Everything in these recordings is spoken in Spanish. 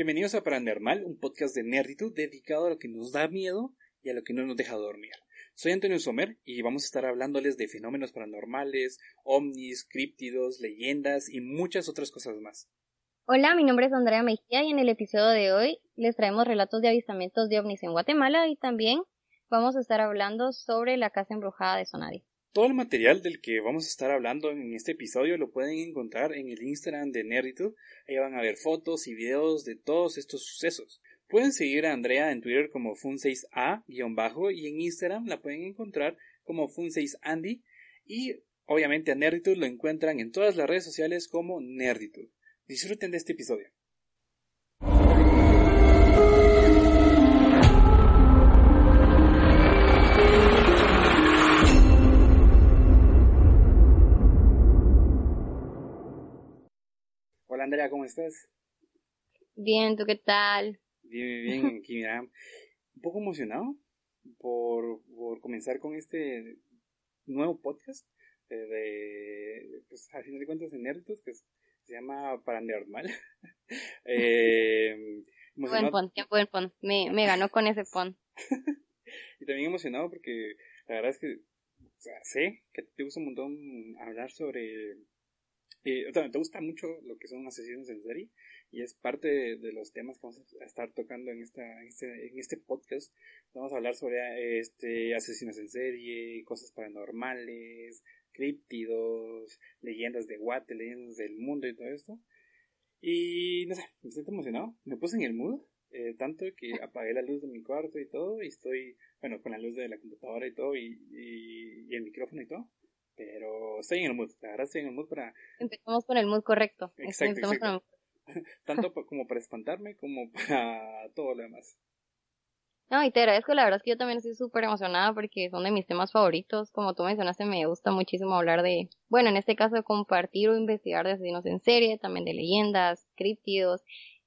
Bienvenidos a Paranormal, un podcast de nerditud dedicado a lo que nos da miedo y a lo que no nos deja dormir. Soy Antonio Somer y vamos a estar hablándoles de fenómenos paranormales, ovnis, críptidos, leyendas y muchas otras cosas más. Hola, mi nombre es Andrea Mejía y en el episodio de hoy les traemos relatos de avistamientos de ovnis en Guatemala y también vamos a estar hablando sobre la casa embrujada de Sonadi. Todo el material del que vamos a estar hablando en este episodio lo pueden encontrar en el Instagram de Nerditud. Ahí van a ver fotos y videos de todos estos sucesos. Pueden seguir a Andrea en Twitter como fun6a- y en Instagram la pueden encontrar como fun6andy y obviamente a Nerditud lo encuentran en todas las redes sociales como Nerditud. Disfruten de este episodio. Andrea, ¿cómo estás? Bien, ¿tú qué tal? Bien, bien, bien. Aquí, mira, un poco emocionado por, por comenzar con este nuevo podcast eh, de, pues, al final de cuentas, de Nerditos, que se llama Paranormal. eh, Buen emocionado- pon, buen pon. Me, me ganó con ese pon. y también emocionado porque la verdad es que o sea, sé que te gusta un montón hablar sobre... eh, te gusta mucho lo que son asesinos en serie y es parte de, los temas que vamos a estar tocando en, esta, en, este, en este podcast. Vamos a hablar sobre este asesinos en serie, cosas paranormales, críptidos, leyendas de Guate, leyendas del mundo y todo esto. Y no sé, me siento emocionado. Me puse en el mood, eh, tanto que apagué la luz de mi cuarto y todo, y estoy, bueno, con la luz de la computadora y todo, y, y el micrófono y todo. Pero estoy en el mood, la verdad estoy en el mood para, Empezamos con el mood correcto. Exacto, exacto. con el- tanto pa- como para espantarme como para todo lo demás. No, y te agradezco, la verdad es que yo también estoy súper emocionada porque son de mis temas favoritos. Como tú mencionaste, me gusta muchísimo hablar de, bueno, en este caso de compartir o investigar de asesinos en serie, también de leyendas, críptidos.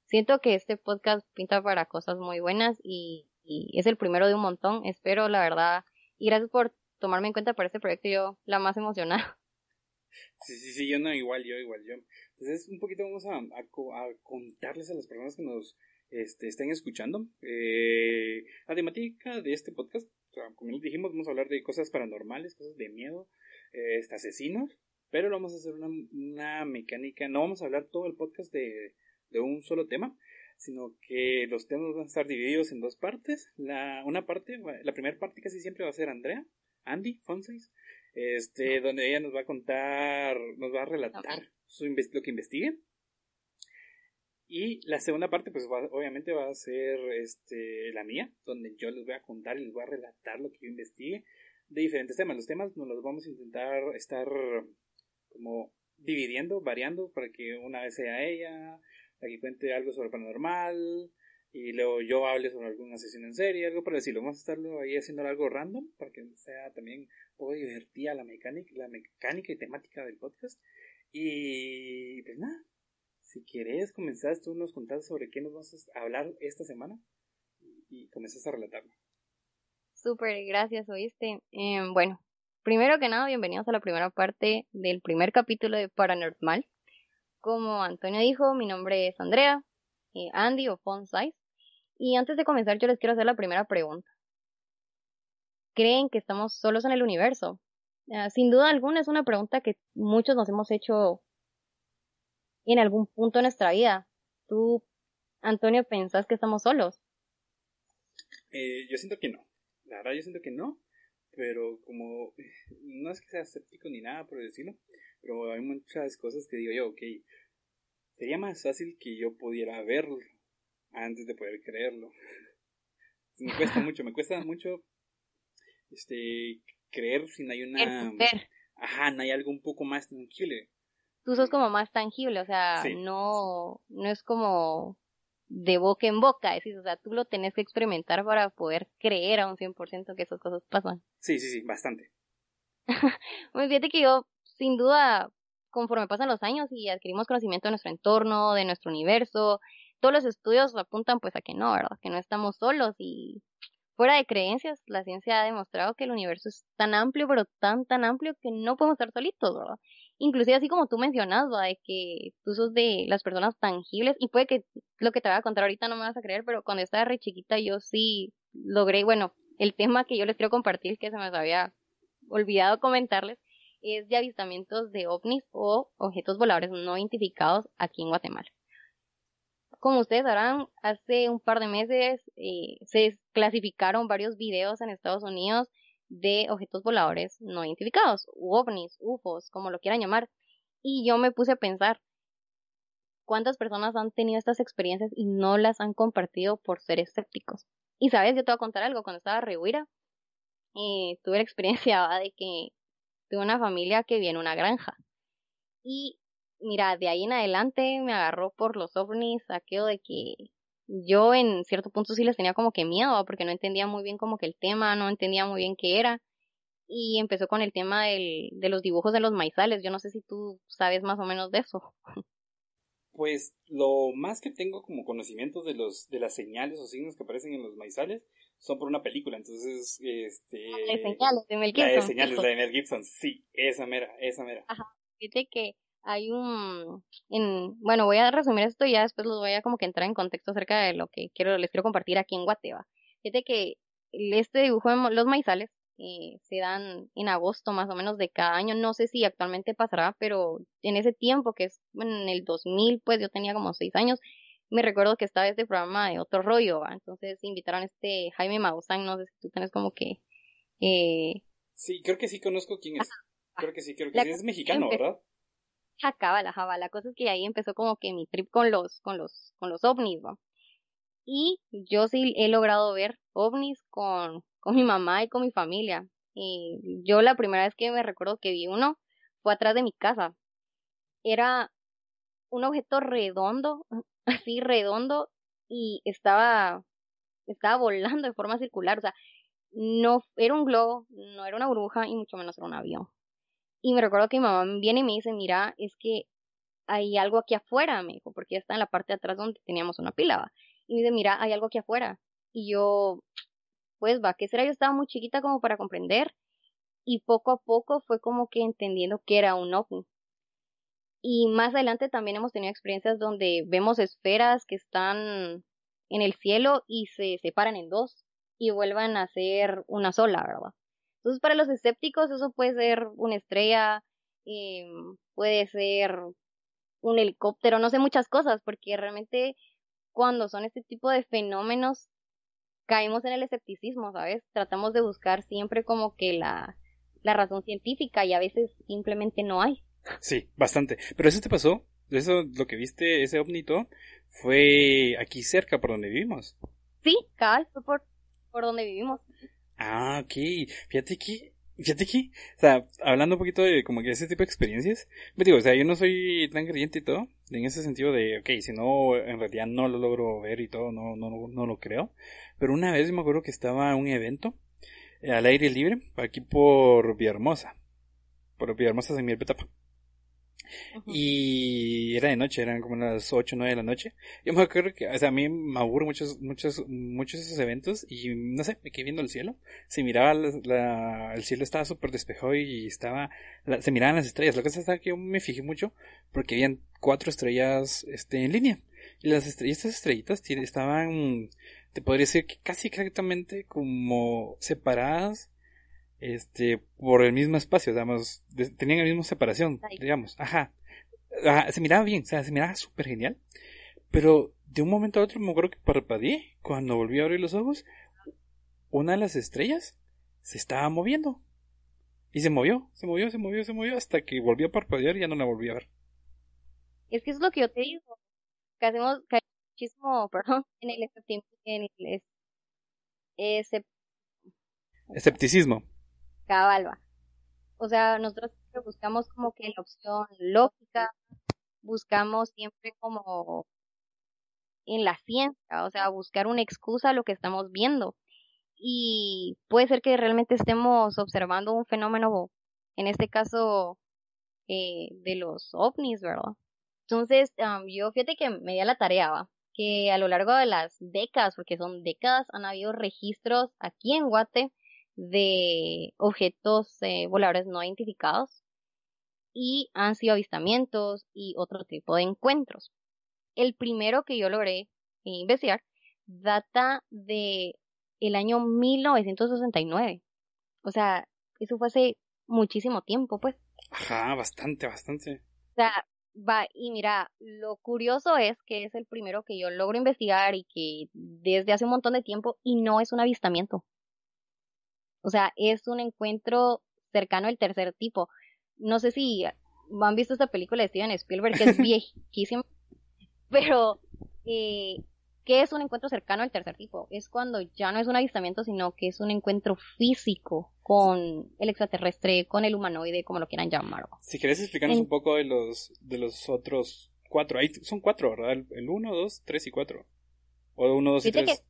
Siento que este podcast pinta para cosas muy buenas y, y es el primero de un montón. Espero, la verdad, y gracias por tomarme en cuenta para este proyecto, yo la más emocionada. Sí, sí, sí, yo no, igual yo, igual yo. Entonces, un poquito vamos a, a co- a contarles a las personas que nos este, estén escuchando. Eh, la temática de este podcast, como dijimos, vamos a hablar de cosas paranormales, cosas de miedo, eh, asesinos, pero lo vamos a hacer una, una mecánica, no vamos a hablar todo el podcast de, de un solo tema, sino que los temas van a estar divididos en dos partes. La, una parte, la primera parte casi siempre va a ser Andrea, Andy, Fonseis, este, donde ella nos va a contar, nos va a relatar su inves- lo que investigue. Y la segunda parte, pues va- obviamente va a ser este, la mía, donde yo les voy a contar y les voy a relatar lo que yo investigue de diferentes temas. Los temas nos los vamos a intentar estar como dividiendo, variando, para que una vez sea ella, la que cuente algo sobre paranormal, y luego yo hable sobre alguna sesión en serie, algo por decirlo. Vamos a estarlo ahí haciendo algo random, para que sea también un poco divertida la mecánica, la mecánica y temática del podcast. Y pues nada, si quieres comenzar, tú nos contás sobre qué nos vas a hablar esta semana y, comenzás a relatarlo. Súper, gracias, oíste. Em, bueno, primero que nada, bienvenidos a la primera parte del primer capítulo de Paranormal. Como Antonio dijo, mi nombre es Andrea, eh, Andy o Fonsize. Y antes de comenzar, yo les quiero hacer la primera pregunta. ¿Creen que estamos solos en el universo? Ah, sin duda alguna es una pregunta que muchos nos hemos hecho en algún punto de nuestra vida. ¿Tú, Antonio, pensás que estamos solos? Eh, yo siento que no. La verdad, yo siento que no. Pero como no es que sea escéptico ni nada por decirlo, pero hay muchas cosas que digo yo, ok, sería más fácil que yo pudiera verlo antes de poder creerlo. Me cuesta mucho, me cuesta mucho este creer si no hay una Ver. ajá, no hay algo un poco más tangible. tú sos como más tangible, o sea, Sí. no, no es como de boca en boca, decís, o sea, tú lo tenés que experimentar para poder creer a un 100% que esas cosas pasan. Sí, sí, sí, bastante. Pues fíjate que yo, sin duda, conforme pasan los años y adquirimos conocimiento de nuestro entorno, de nuestro universo, todos los estudios apuntan pues a que no, ¿verdad? Que no estamos solos y fuera de creencias, la ciencia ha demostrado que el universo es tan amplio, pero tan, tan amplio que no podemos estar solitos, ¿verdad? Inclusive así como tú mencionas, ¿verdad? De que tú sos de las personas tangibles y puede que lo que te voy a contar ahorita no me vas a creer, pero cuando estaba re chiquita yo sí logré, bueno, el tema que yo les quiero compartir, que se me había olvidado comentarles, es de avistamientos de ovnis o objetos voladores no identificados aquí en Guatemala. Como ustedes sabrán, hace un par de meses eh, se clasificaron varios videos en Estados Unidos de objetos voladores no identificados, u ovnis, UFOs, como lo quieran llamar. Y yo me puse a pensar, ¿cuántas personas han tenido estas experiencias y no las han compartido por ser escépticos? Y sabes, yo te voy a contar algo, cuando estaba rehuira, eh, tuve la experiencia de que tuve una familia que viene una granja. Y mira, de ahí en adelante me agarró por los ovnis, aquello de que yo en cierto punto sí les tenía como que miedo, porque no entendía muy bien como que el tema, no entendía muy bien qué era. Y empezó con el tema del, de los dibujos de los maizales. Yo no sé si tú sabes más o menos de eso. Pues lo más que tengo como conocimiento de los de las señales o signos que aparecen en los maizales son por una película, entonces este ah, las señales de Mel Gibson. La de señales de Mel Gibson, sí, esa mera, esa mera. Ajá. Fíjate que hay un en, bueno, voy a resumir esto y ya después los voy a como que entrar en contexto acerca de lo que quiero les quiero compartir aquí en Guateva. Fíjate que este dibujo de los maizales eh, se dan en agosto más o menos de cada año. No sé si actualmente pasará, pero en ese tiempo, que es en el 2000, pues yo tenía como seis años, me recuerdo que estaba este programa de otro rollo, entonces invitaron a este Jaime Maussan, no sé si tú tienes como que... Eh... Sí, creo que sí conozco quién es. Creo que sí, creo que sí. Es mexicano, ¿verdad? Jacaba, la java. La cosa es que ahí empezó como que mi trip con los, con los, con los ovnis. Y yo sí he logrado ver ovnis con, con mi mamá y con mi familia. Y yo la primera vez que me recuerdo que vi uno fue atrás de mi casa. Era un objeto redondo, así redondo, y estaba, estaba volando de forma circular. O sea, no era un globo, no era una burbuja y mucho menos era un avión. Y me recuerdo que mi mamá viene y me dice, mira, es que hay algo aquí afuera, me dijo, porque ya está en la parte de atrás donde teníamos una pila. Y me dice, mira, hay algo aquí afuera. Y yo, pues va, ¿qué será? Yo estaba muy chiquita como para comprender. Y poco a poco fue como que entendiendo que era un ovni. Y más adelante también hemos tenido experiencias donde vemos esferas que están en el cielo y se separan en dos y vuelvan a ser una sola, ¿verdad? Entonces para los escépticos eso puede ser una estrella, eh, puede ser un helicóptero, no sé muchas cosas, porque realmente cuando son este tipo de fenómenos caemos en el escepticismo, ¿sabes? Tratamos de buscar siempre como que la, la razón científica y a veces simplemente no hay. Sí, bastante. Pero eso te pasó, eso lo que viste, ese ovnito, fue aquí cerca por donde vivimos. Sí, cabal, fue por, por donde vivimos. Ah, ok. Fíjate que, fíjate que, o sea, hablando un poquito de como que ese tipo de experiencias, me pues digo, o sea, yo no soy tan creyente y todo, en ese sentido de, ok, si no, en realidad no lo logro ver y todo, no, no, no lo creo. Pero una vez me acuerdo que estaba en un evento eh, al aire libre, aquí por Villahermosa, por Villahermosa en mi Petapa. Y era de noche, eran como las 8 o 9 de la noche. Yo me acuerdo que, o sea, a mí me aburro muchos, muchos, muchos esos eventos y no sé, me quedé viendo el cielo. Se miraba, el cielo estaba súper despejado y estaba, se miraban las estrellas. Lo que pasa es que yo me fijé mucho porque habían cuatro estrellas, este, en línea. Y las estrellas, estas estrellitas estaban, te podría decir que casi exactamente como separadas este, por el mismo espacio, digamos, tenían la misma separación, digamos, ajá. Se miraba bien, o sea, se miraba súper genial. Pero de un momento a otro me acuerdo que parpadeé. Cuando volví a abrir los ojos, una de las estrellas se estaba moviendo. Y se movió, se movió, se movió, se movió, hasta que volví a parpadear y ya no la volví a ver. Es que es lo que yo te digo. Que hacemos, que muchísimo, perdón, en el, en el escepticismo. Cabalba. O sea, nosotros buscamos como que la opción lógica, buscamos siempre como en la ciencia, o sea, buscar una excusa a lo que estamos viendo. Y puede ser que realmente estemos observando un fenómeno, en este caso, eh, de los ovnis, ¿verdad? Entonces, yo fíjate que me di la tarea, ¿va? que a lo largo de las décadas, porque son décadas, han habido registros aquí en Guate de objetos eh, voladores no identificados y han sido avistamientos y otro tipo de encuentros. El primero que yo logré investigar data de el año 1969. O sea, eso fue hace muchísimo tiempo, pues. Ajá, bastante, bastante. O sea, va, y mira, lo curioso es que es el primero que yo logro investigar y que desde hace un montón de tiempo y no es un avistamiento. O sea, es un encuentro cercano al tercer tipo. No sé si han visto esta película de Steven Spielberg, que es viejísima, pero eh, ¿qué es un encuentro cercano al tercer tipo? Es cuando ya no es un avistamiento, sino que es un encuentro físico con el extraterrestre, con el humanoide, como lo quieran llamar. Si querés explicarnos un poco de los, de los otros cuatro, ahí son cuatro, ¿verdad? El uno, dos, tres y cuatro. O uno, dos y tres.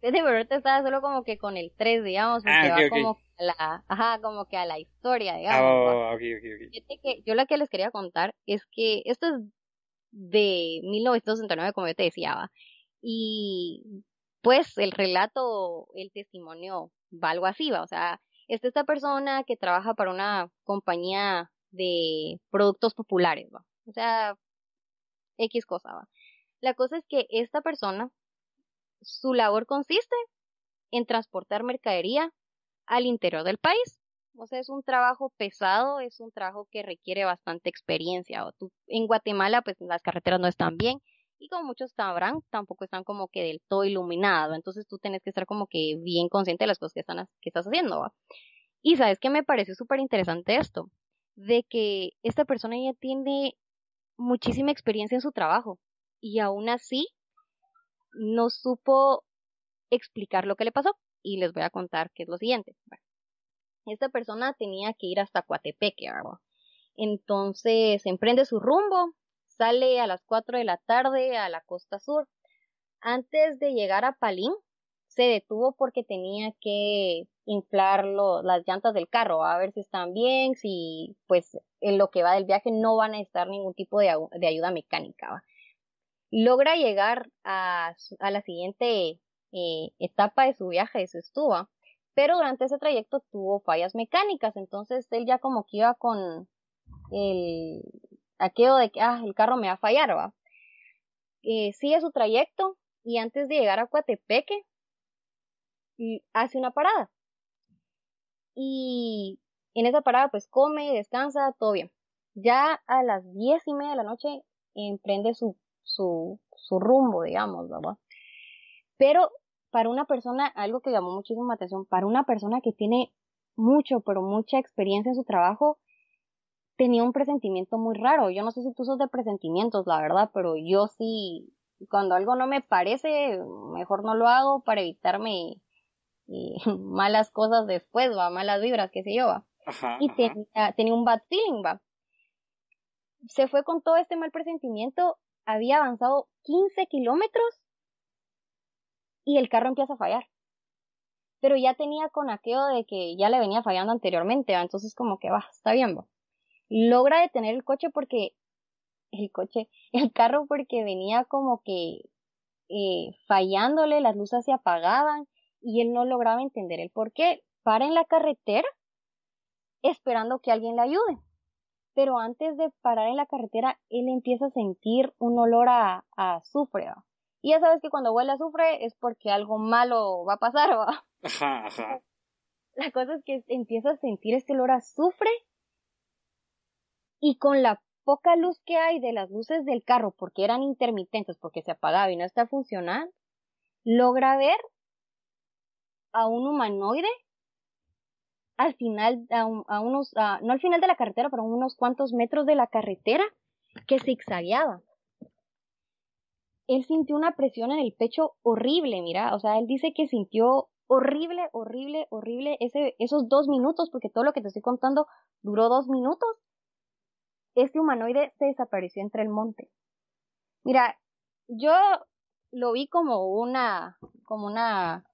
Desde ahorita estaba solo como que con el 3, digamos, ah, va como a la, ajá, como que a la historia, digamos. Ah, okay, okay, que yo lo que les quería contar es que esto es de 1969, como yo te decía, ¿va? y pues el relato, el testimonio va algo así, ¿va? O sea, es esta persona que trabaja para una compañía de productos populares, ¿va? O sea, X cosa, ¿va? La cosa es que esta persona su labor consiste en transportar mercadería al interior del país. O sea, es un trabajo pesado, es un trabajo que requiere bastante experiencia. En Guatemala, pues las carreteras no están bien y como muchos sabrán, tampoco están como que del todo iluminados. Entonces tú tienes que estar como que bien consciente de las cosas que, están, estás haciendo. Y sabes que me pareció súper interesante esto, de que esta persona ya tiene muchísima experiencia en su trabajo y aún así no supo explicar lo que le pasó y les voy a contar qué es lo siguiente. esta persona tenía que ir hasta Coatepeque. Entonces emprende su rumbo, sale a las 4 de la tarde a la costa sur. Antes de llegar a Palín, se detuvo porque tenía que inflar las llantas del carro, a ver si están bien, si pues en lo que va del viaje no van a necesitar ningún tipo de, ayuda mecánica. Logra llegar a, a la siguiente eh, etapa de su viaje, de su estuva, pero durante ese trayecto tuvo fallas mecánicas, entonces él ya como que iba con el aquello de que, ah, el carro me va a fallar, va. Eh, sigue su trayecto y antes de llegar a Coatepeque, hace una parada. Y en esa parada pues come, descansa, todo bien. Ya a las diez y media de la noche emprende su su, su rumbo, digamos, ¿verdad? Pero para una persona, algo que llamó muchísimo atención, para una persona que tiene mucho, pero mucha experiencia en su trabajo, tenía un presentimiento muy raro. Yo no sé si tú sos de presentimientos, la verdad, pero yo sí, cuando algo no me parece, mejor no lo hago para evitarme eh, malas cosas después, va, malas vibras, qué sé yo, va. y Tenía, tenía un bad feeling, va. Se fue con todo este mal presentimiento había avanzado 15 kilómetros y el carro empieza a fallar. Pero ya tenía con aquello de que ya le venía fallando anteriormente, entonces como que va, está bien. Logra detener el coche porque el coche, el carro porque venía como que eh, fallándole, las luces se apagaban y él no lograba entender el por qué. Para en la carretera esperando que alguien le ayude pero antes de parar en la carretera, él empieza a sentir un olor a, azufre. Y ya sabes que cuando huele a azufre es porque algo malo va a pasar, ¿va? Ajá, ajá. La cosa es que empieza a sentir este olor a azufre y con la poca luz que hay de las luces del carro, porque eran intermitentes, porque se apagaba y no está funcionando, logra ver a un humanoide al final, a, unos, no al final de la carretera, pero a unos cuantos metros de la carretera, que zigzagueaba. Él sintió una presión en el pecho horrible, mira, o sea, él dice que sintió horrible, horrible, horrible ese, esos dos minutos, porque todo lo que te estoy contando duró dos minutos. Este humanoide se desapareció entre el monte. Mira, yo lo vi como una, como una,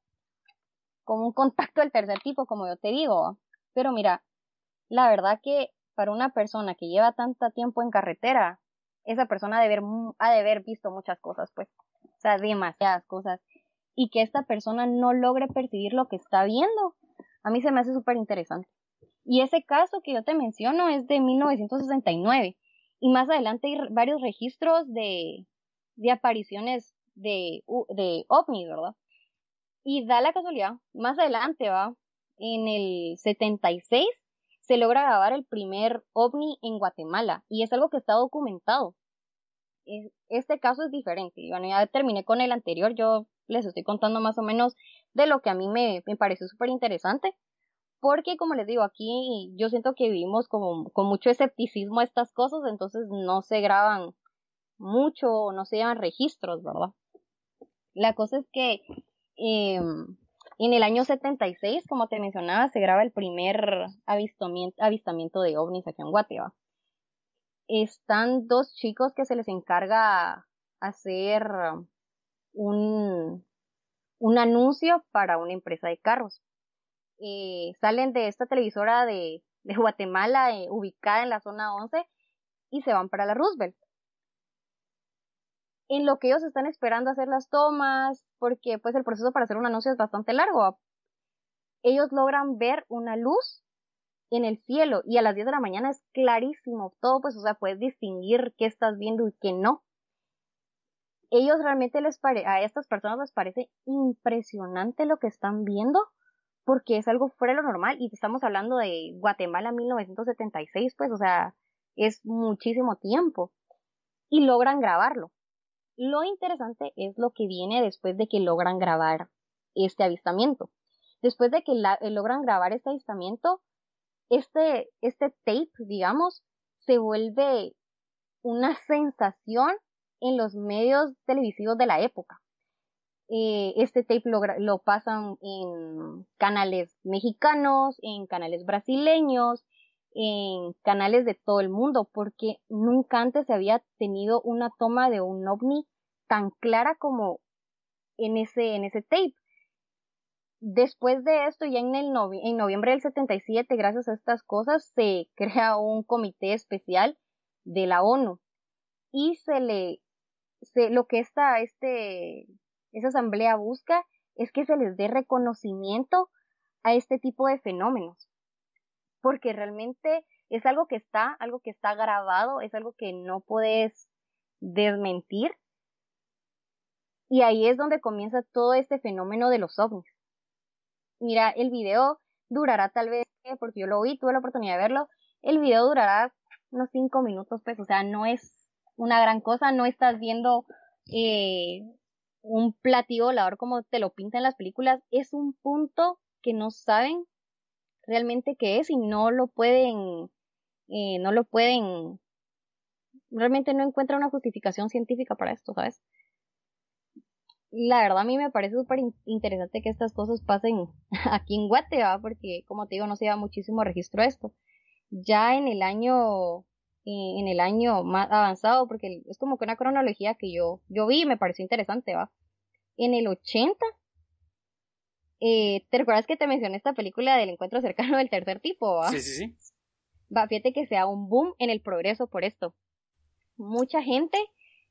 como un contacto del tercer tipo, como yo te digo. Pero mira, la verdad que para una persona que lleva tanto tiempo en carretera, esa persona ha de, haber, ha de haber visto muchas cosas, pues. O sea, demasiadas cosas. Y que esta persona no logre percibir lo que está viendo, a mí se me hace súper interesante. Y ese caso que yo te menciono es de 1969. Y más adelante hay varios registros de, de apariciones de, de ovnis, ¿verdad? Y da la casualidad, más adelante va, en el 76 se logra grabar el primer ovni en Guatemala y es algo que está documentado. Este caso es diferente. Bueno, ya terminé con el anterior, yo les estoy contando más o menos de lo que a mí me, me pareció súper interesante. Porque, como les digo, aquí yo siento que vivimos como, con mucho escepticismo estas cosas, entonces no se graban mucho, no se llevan registros, ¿verdad? La cosa es que eh, en el año 76, como te mencionaba, se graba el primer avistamiento, de ovnis aquí en Guatemala. Están dos chicos que se les encarga hacer un, un anuncio para una empresa de carros. Eh, salen de esta televisora de, de Guatemala, eh, ubicada en la zona 11, y se van para la Roosevelt en lo que ellos están esperando hacer las tomas, porque pues el proceso para hacer un anuncio es bastante largo. Ellos logran ver una luz en el cielo y a las 10 de la mañana es clarísimo todo, pues o sea, puedes distinguir qué estás viendo y qué no. Ellos realmente les pare a estas personas les parece impresionante lo que están viendo porque es algo fuera de lo normal y estamos hablando de Guatemala 1976, pues o sea, es muchísimo tiempo y logran grabarlo. Lo interesante es lo que viene después de que logran grabar este avistamiento. Después de que eh, logran grabar este avistamiento, este, este tape, digamos, se vuelve una sensación en los medios televisivos de la época. Eh, este tape lo, lo, pasan en canales mexicanos, en canales brasileños, en canales de todo el mundo, porque nunca antes se había tenido una toma de un ovni tan clara como en ese, en ese tape. Después de esto, ya en, el en noviembre del 77, gracias a estas cosas, se crea un comité especial de la ONU y se le, se, lo que esta, este, esa asamblea busca es que se les dé reconocimiento a este tipo de fenómenos porque realmente es algo que está, algo que está grabado, es algo que no puedes desmentir. Y ahí es donde comienza todo este fenómeno de los ovnis. Mira, el video durará tal vez, porque yo lo vi, tuve la oportunidad de verlo, el video durará unos cinco minutos, pues, o sea, no es una gran cosa, no estás viendo eh, un platillo volador como te lo pintan las películas, es un punto que no saben realmente qué es y no lo pueden, eh, no lo pueden, realmente no encuentra una justificación científica para esto, ¿sabes? La verdad a mí me parece súper interesante que estas cosas pasen aquí en Guatemala porque como te digo no se lleva muchísimo registro esto. Ya en el año, eh, en el año más avanzado, porque es como que una cronología que yo, yo vi y me pareció interesante, va. En el 80 eh, ¿Te recuerdas que te mencioné esta película del encuentro cercano del tercer tipo? Sí, sí, sí. Va, fíjate que sea un boom en el progreso por esto. Mucha gente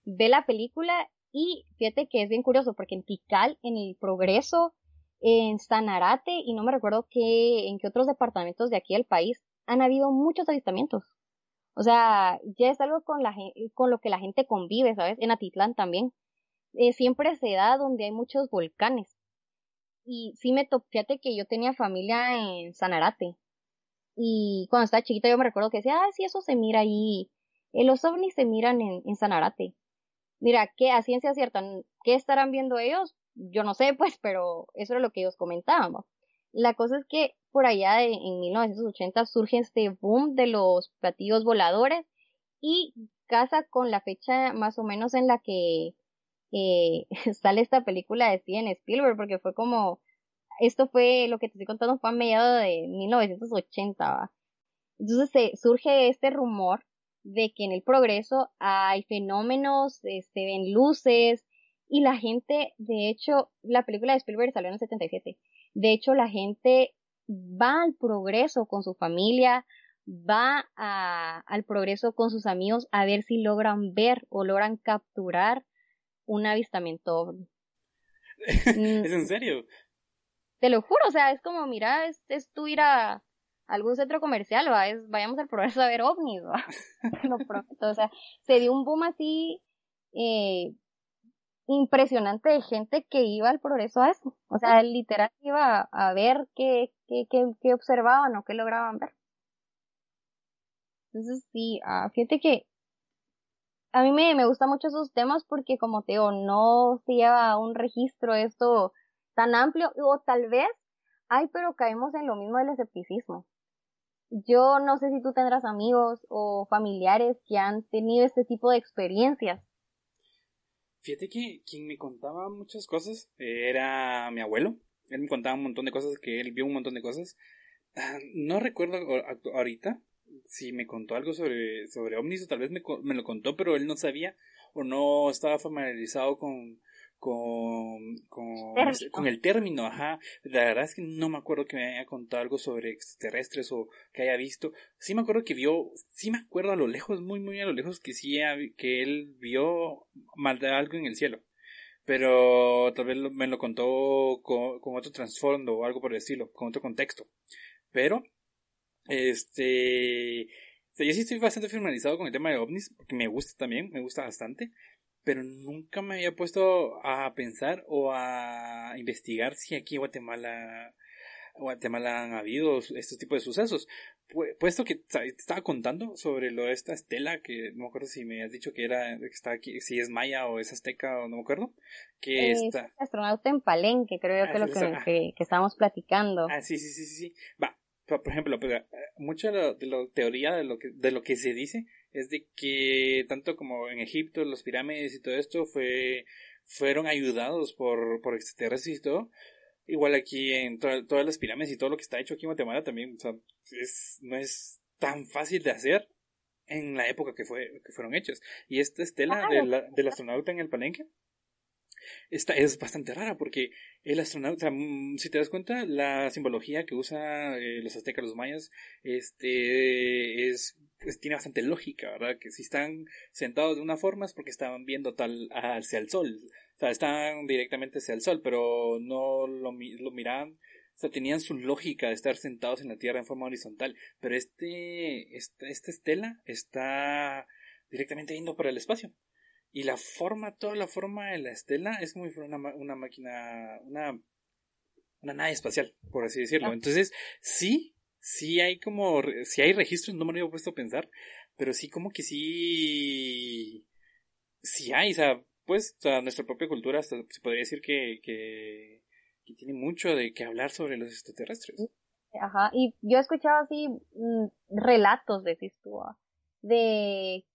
ve la película y fíjate que es bien curioso porque en Tikal, en el progreso, en Sanarate y no me recuerdo qué, en qué otros departamentos de aquí del país han habido muchos avistamientos. O sea, ya es algo con, la, con lo que la gente convive, ¿sabes? En Atitlán también. Eh, siempre se da donde hay muchos volcanes y sí me fíjate que yo tenía familia en Sanarate. Y cuando estaba chiquita yo me recuerdo que decía, ah, sí, eso se mira ahí. Los ovnis se miran en, en Sanarate. Mira, que a ciencia cierta, ¿qué estarán viendo ellos? Yo no sé, pues, pero eso era lo que ellos comentaban. La cosa es que por allá en 1980 surge este boom de los platillos voladores y casa con la fecha más o menos en la que eh, sale esta película de Steven Spielberg, porque fue como, esto fue, lo que te estoy contando fue a mediados de 1980, ¿va? Entonces se, surge este rumor de que en el progreso hay fenómenos, se este, ven luces, Y la gente, de hecho, la película de Spielberg salió en el 77. De hecho, la gente va al progreso con su familia, va al progreso con sus amigos a ver si logran ver o logran capturar un avistamiento ¿Es en serio? Te lo juro, o sea, es como, mira, es, es tú ir a algún centro comercial, ¿va? Es, vayamos al progreso a ver ovnis, ¿va? lo pronto, o sea, se dio un boom así eh, impresionante de gente que iba al progreso a eso. O sea, literal iba a, ver qué, qué, qué, observaban o qué lograban ver. Entonces sí, uh, fíjate que a mí me, me gustan mucho esos temas porque como te digo, no se lleva un registro esto tan amplio o tal vez ay, pero caemos en lo mismo del escepticismo. Yo no sé si tú tendrás amigos o familiares que han tenido este tipo de experiencias Fíjate que quien me contaba muchas cosas era mi abuelo. Él me contaba un montón de cosas, que él vio un montón de cosas. Ah, no recuerdo ahorita si me contó algo sobre, sobre ovnis o tal vez me, me lo contó, pero él no sabía o no estaba familiarizado con, con, con, el término, ajá. La verdad es que no me acuerdo que me haya contado algo sobre extraterrestres o que haya visto. Sí me acuerdo que vio, sí me acuerdo a lo lejos, muy, muy a lo lejos, que sí, que él vio algo en el cielo. Pero tal vez me lo contó con, con otro trasfondo o algo por el estilo, con otro contexto. Pero, este, yo sí estoy bastante familiarizado con el tema de ovnis, porque me gusta también, me gusta bastante pero nunca me había puesto a pensar o a investigar si aquí en Guatemala, Guatemala han habido estos tipos de sucesos. Puesto que te estaba contando sobre lo de esta estela, que no me acuerdo si me has dicho que era, que está aquí, si es maya o es azteca o no me acuerdo, que es está... astronauta en Palenque, creo que ah, lo que, que, estábamos platicando. Ah, sí, sí, sí, sí. Va, por ejemplo, pues, eh, mucha de la teoría de lo que, de lo que se dice es de que tanto como en Egipto, las pirámides y todo esto fue, fueron ayudados por, por extraterrestres y todo. Igual aquí en todas las pirámides y todo lo que está hecho aquí en Guatemala también, o sea, es, no es tan fácil de hacer en la época que fue, que fueron hechos. Y esta estela del astronauta en el Palenque, esta es bastante rara porque el astronauta, mm, si te das cuenta, la simbología que usa eh, los aztecas, los mayas, este es pues tiene bastante lógica, ¿verdad? Que si están sentados de una forma es porque estaban viendo tal hacia el sol, o sea, están directamente hacia el sol, pero no lo, lo miraban, o sea, tenían su lógica de estar sentados en la Tierra en forma horizontal, pero este, esta, esta estela está directamente yendo por el espacio. Y la forma, toda la forma de la estela es como si fuera una, una máquina, una, una nave espacial, por así decirlo. Ah. Entonces, sí, sí hay como, sí hay registros, no me lo había puesto a pensar, pero sí como que sí, sí hay, o sea, pues, o sea, nuestra propia cultura se podría decir que, que, tiene mucho de qué hablar sobre los extraterrestres. Ajá, y yo he escuchado así mm, relatos, de tú, ah, de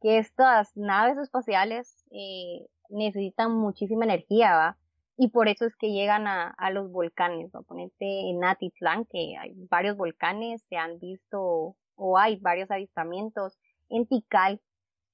que estas naves espaciales eh, necesitan muchísima energía, ¿va? y por eso es que llegan a, a los volcanes, ¿no? Ponete en Atitlán, que hay varios volcanes, se han visto o hay varios avistamientos, en Tikal,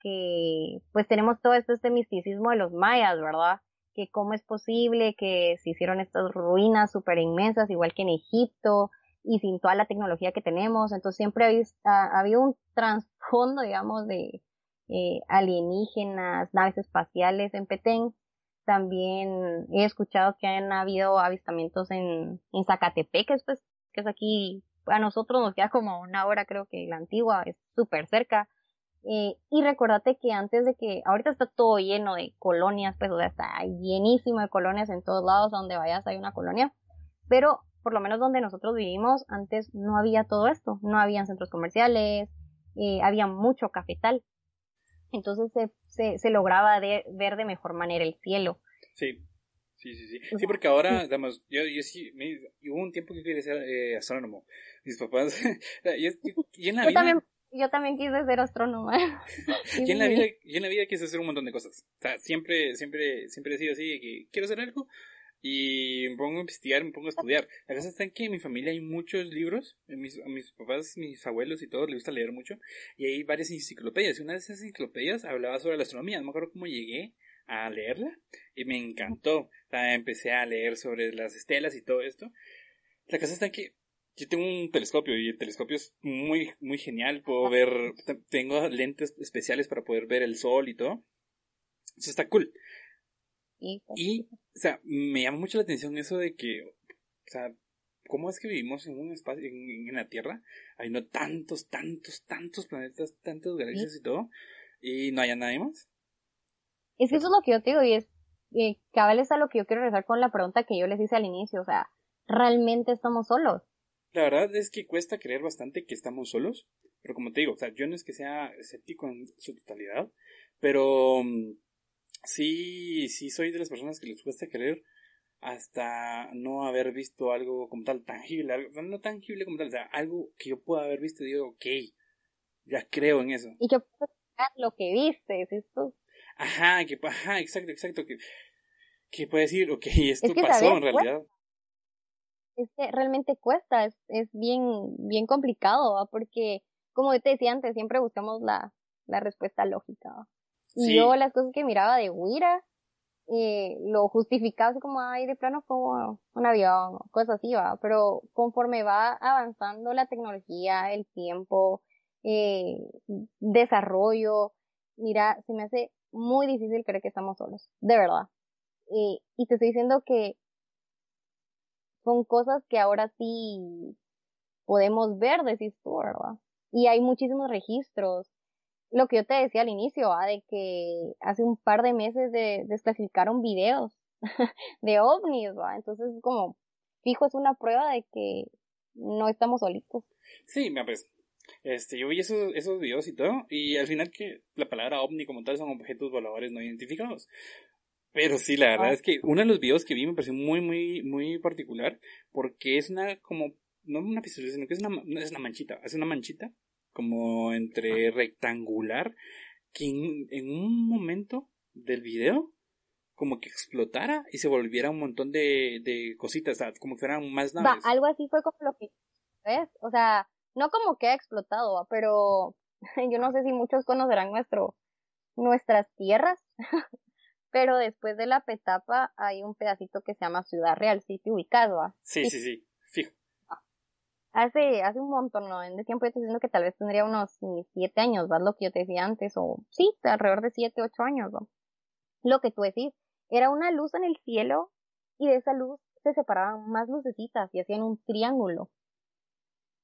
que pues tenemos todo esto, este misticismo de los mayas, ¿verdad? Que cómo es posible que se hicieron estas ruinas súper inmensas, igual que en Egipto, y sin toda la tecnología que tenemos, entonces siempre ha, habido un trasfondo, digamos, de eh, alienígenas, naves espaciales en Petén, también he escuchado que han habido avistamientos en, en Zacatepec, pues, que es aquí, a nosotros nos queda como una hora, creo que la antigua es súper cerca. Eh, y recordate que antes de que, ahorita está todo lleno de colonias, pues, o sea, está llenísimo de colonias en todos lados, donde vayas hay una colonia. Pero, por lo menos donde nosotros vivimos, antes no había todo esto. No habían centros comerciales, eh, había mucho cafetal. Entonces se, se, se lograba ver de mejor manera el cielo. Sí, sí, sí, sí. Sí, porque ahora, digamos, yo, yo sí, me, hubo un tiempo que quería ser eh, astrónomo. Mis papás, yo, en la vida... También, yo también quise ser astrónomo. y en la vida, yo en la vida quise hacer un montón de cosas. O sea, siempre, siempre, siempre he sido así, que quiero hacer algo, y me pongo a investigar, me pongo a estudiar. La cosa está en que en mi familia hay muchos libros, mis, a mis papás, mis abuelos y todos les gusta leer mucho, y hay varias enciclopedias. Y una de esas enciclopedias hablaba sobre la astronomía, no me acuerdo cómo llegué a leerla y me encantó. empecé a leer sobre las estelas y todo esto. La cosa está que yo tengo un telescopio y el telescopio es muy, muy genial. Puedo ver, tengo lentes especiales para poder ver el sol y todo. Eso está cool. Y, o sea, me llama mucho la atención eso de que, o sea, ¿cómo es que vivimos en un espacio, en, la Tierra? Hay no tantos, tantos, tantos planetas, tantas galaxias y todo, y no haya nadie más. Es que eso es lo que yo te digo, y es, eh, cabal es a lo que yo quiero regresar con la pregunta que yo les hice al inicio, o sea, ¿realmente estamos solos? La verdad es que cuesta creer bastante que estamos solos, pero como te digo, o sea, yo no es que sea escéptico en su totalidad, pero mm, sí, sí soy de las personas que les cuesta creer hasta no haber visto algo como tal tangible, algo, no tangible como tal, o sea, algo que yo pueda haber visto y digo, ok, ya creo en eso. Y que lo que viste, ¿es esto? Ajá, que, ajá, exacto, exacto, que, que puede decir, ok, esto pasó en realidad. Es que realmente cuesta, es, es bien, bien complicado, porque, como te decía antes, siempre buscamos la, la respuesta lógica. Y yo las cosas que miraba de Wira, eh, lo justificaba así como, ay, de plano como un avión, cosas así, va. Pero conforme va avanzando la tecnología, el tiempo, eh, desarrollo, mira, se me hace muy difícil creer que estamos solos, de verdad. Eh, y te estoy diciendo que son cosas que ahora sí podemos ver, decís tú, ¿verdad? Y hay muchísimos registros lo que yo te decía al inicio, ¿va? de que hace un par de meses de, desclasificaron videos de ovnis, ¿va? entonces como fijo es una prueba de que no estamos solitos. Sí, mira pues, este, yo vi esos, esos videos y todo, y al final que la palabra ovni como tal son objetos voladores no identificados. Pero sí, la verdad ah. es que uno de los videos que vi me pareció muy, muy, muy particular, porque es una, como, no una pistola, sino que es una, es una manchita, es una manchita como entre rectangular, que en, un momento del video como que explotara y se volviera un montón de, de cositas, como que fueran más naves. Va, algo así fue como lo que, ¿ves? O sea, no como que ha explotado, pero yo no sé si muchos conocerán nuestro, nuestras tierras, pero después de la petapa hay un pedacito que se llama Ciudad Real, sitio ubicado. Sí, sí, sí, fijo hace, hace un montón ¿no? de tiempo yo te diciendo que tal vez tendría unos siete años, ¿vas? Lo que yo te decía antes, o sí, alrededor de siete, ocho años, ¿no? Lo que tú decís, era una luz en el cielo y de esa luz se separaban más lucecitas y hacían un triángulo.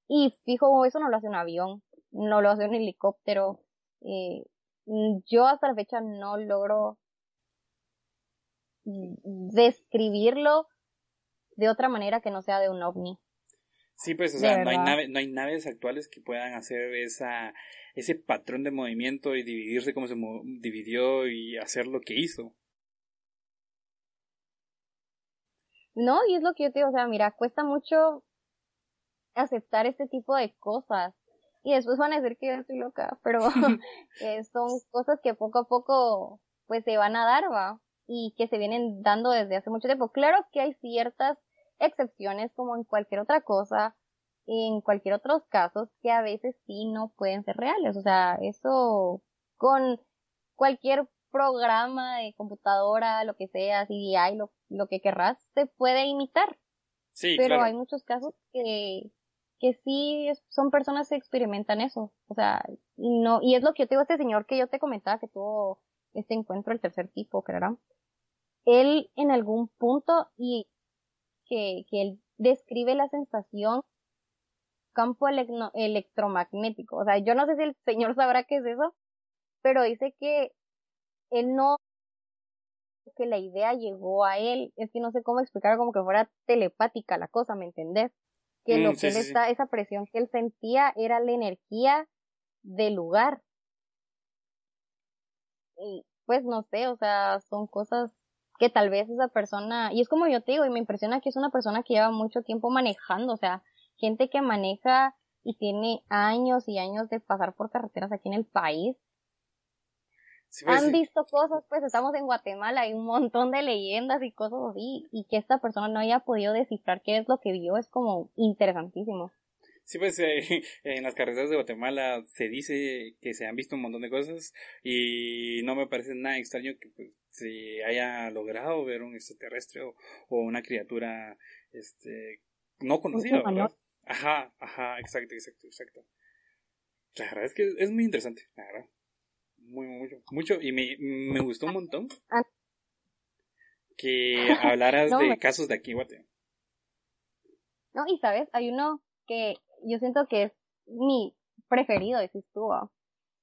Y fijo, eso no lo hace un avión, no lo hace un helicóptero. Eh, yo hasta la fecha no logro describirlo de otra manera que no sea de un ovni. Sí, pues, o sea, no hay, no hay naves actuales que puedan hacer esa, ese patrón de movimiento y dividirse como se dividió y hacer lo que hizo. No, y es lo que yo te digo, o sea, mira, cuesta mucho aceptar este tipo de cosas. Y después van a decir que yo estoy loca, pero eh, son cosas que poco a poco pues se van a dar, va, y que se vienen dando desde hace mucho tiempo. Claro que hay ciertas excepciones como en cualquier otra cosa, en cualquier otros casos que a veces sí no pueden ser reales. O sea, eso con cualquier programa de computadora, lo que sea, CDI, lo, lo que querrás, se puede imitar. Sí, Pero hay muchos casos que, que sí son personas que experimentan eso. O sea, y no, y es lo que yo te digo, este señor que yo te comentaba que tuvo este encuentro, el tercer tipo, creo. Él en algún punto, y que, que él describe la sensación campo electromagnético. O sea, yo no sé si el señor sabrá qué es eso, pero dice que él no, que la idea llegó a él, es que no sé cómo explicar, como que fuera telepática la cosa, ¿me entendés? Que lo mm, que él está, esa presión que él sentía era la energía del lugar. Y pues no sé, o sea, son cosas que tal vez esa persona, y es como yo te digo, y me impresiona que es una persona que lleva mucho tiempo manejando, o sea, gente que maneja y tiene años y años de pasar por carreteras aquí en el país. Pues, Han visto cosas, pues estamos en Guatemala, hay un montón de leyendas y cosas así, y que esta persona no haya podido descifrar qué es lo que vio es como interesantísimo. Sí, pues eh, en las carreteras de Guatemala se dice que se han visto un montón de cosas y no me parece nada extraño que pues, se haya logrado ver un extraterrestre o, una criatura este no conocida, ¿verdad? Ajá, ajá, exacto, exacto, exacto. La verdad es que es muy interesante, la verdad. Muy, mucho, mucho, y me, me gustó un montón ah. que hablaras de casos de aquí, Guate. No, y sabes, hay uno que yo siento que es mi preferido, decís tú,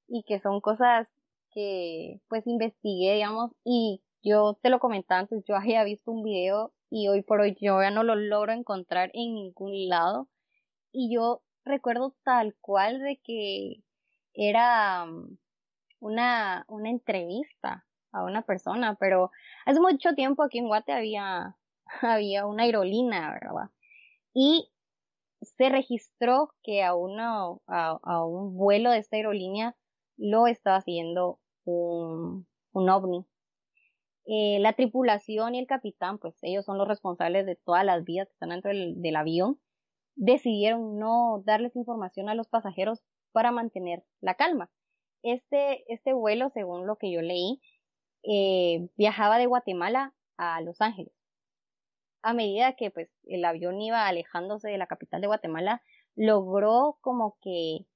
y que son cosas que pues investigué, digamos, y yo te lo comentaba antes, yo había visto un video y hoy por hoy yo ya no lo logro encontrar en ningún lado. Y yo recuerdo tal cual de que era mm, una, una entrevista a una persona, pero hace mucho tiempo aquí en Guate había, había una aerolínea, ¿verdad? Y se registró que a, uno, a, un vuelo de esta aerolínea lo estaba haciendo un, un ovni. Eh, la tripulación y el capitán, pues ellos son los responsables de todas las vías que están dentro del, avión, decidieron no darles información a los pasajeros para mantener la calma. Este, este vuelo, según lo que yo leí, eh, viajaba de Guatemala a Los Ángeles. A medida que pues el avión iba alejándose de la capital de Guatemala, logró como que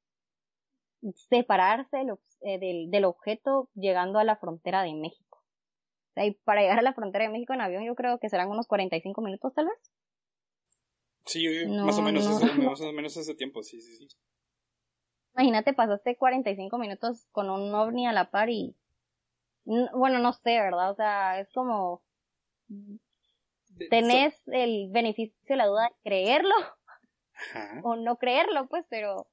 separarse eh, del, del objeto llegando a la frontera de México para llegar a la frontera de México en avión yo creo que serán unos 45 minutos tal vez. Sí, más, o menos ese, más o menos ese tiempo, sí, sí, sí. Imagínate, pasaste 45 minutos con un ovni a la par y... Bueno, no sé, ¿verdad? O sea, es como... Tenés el beneficio de la duda de creerlo o no creerlo, pues, pero...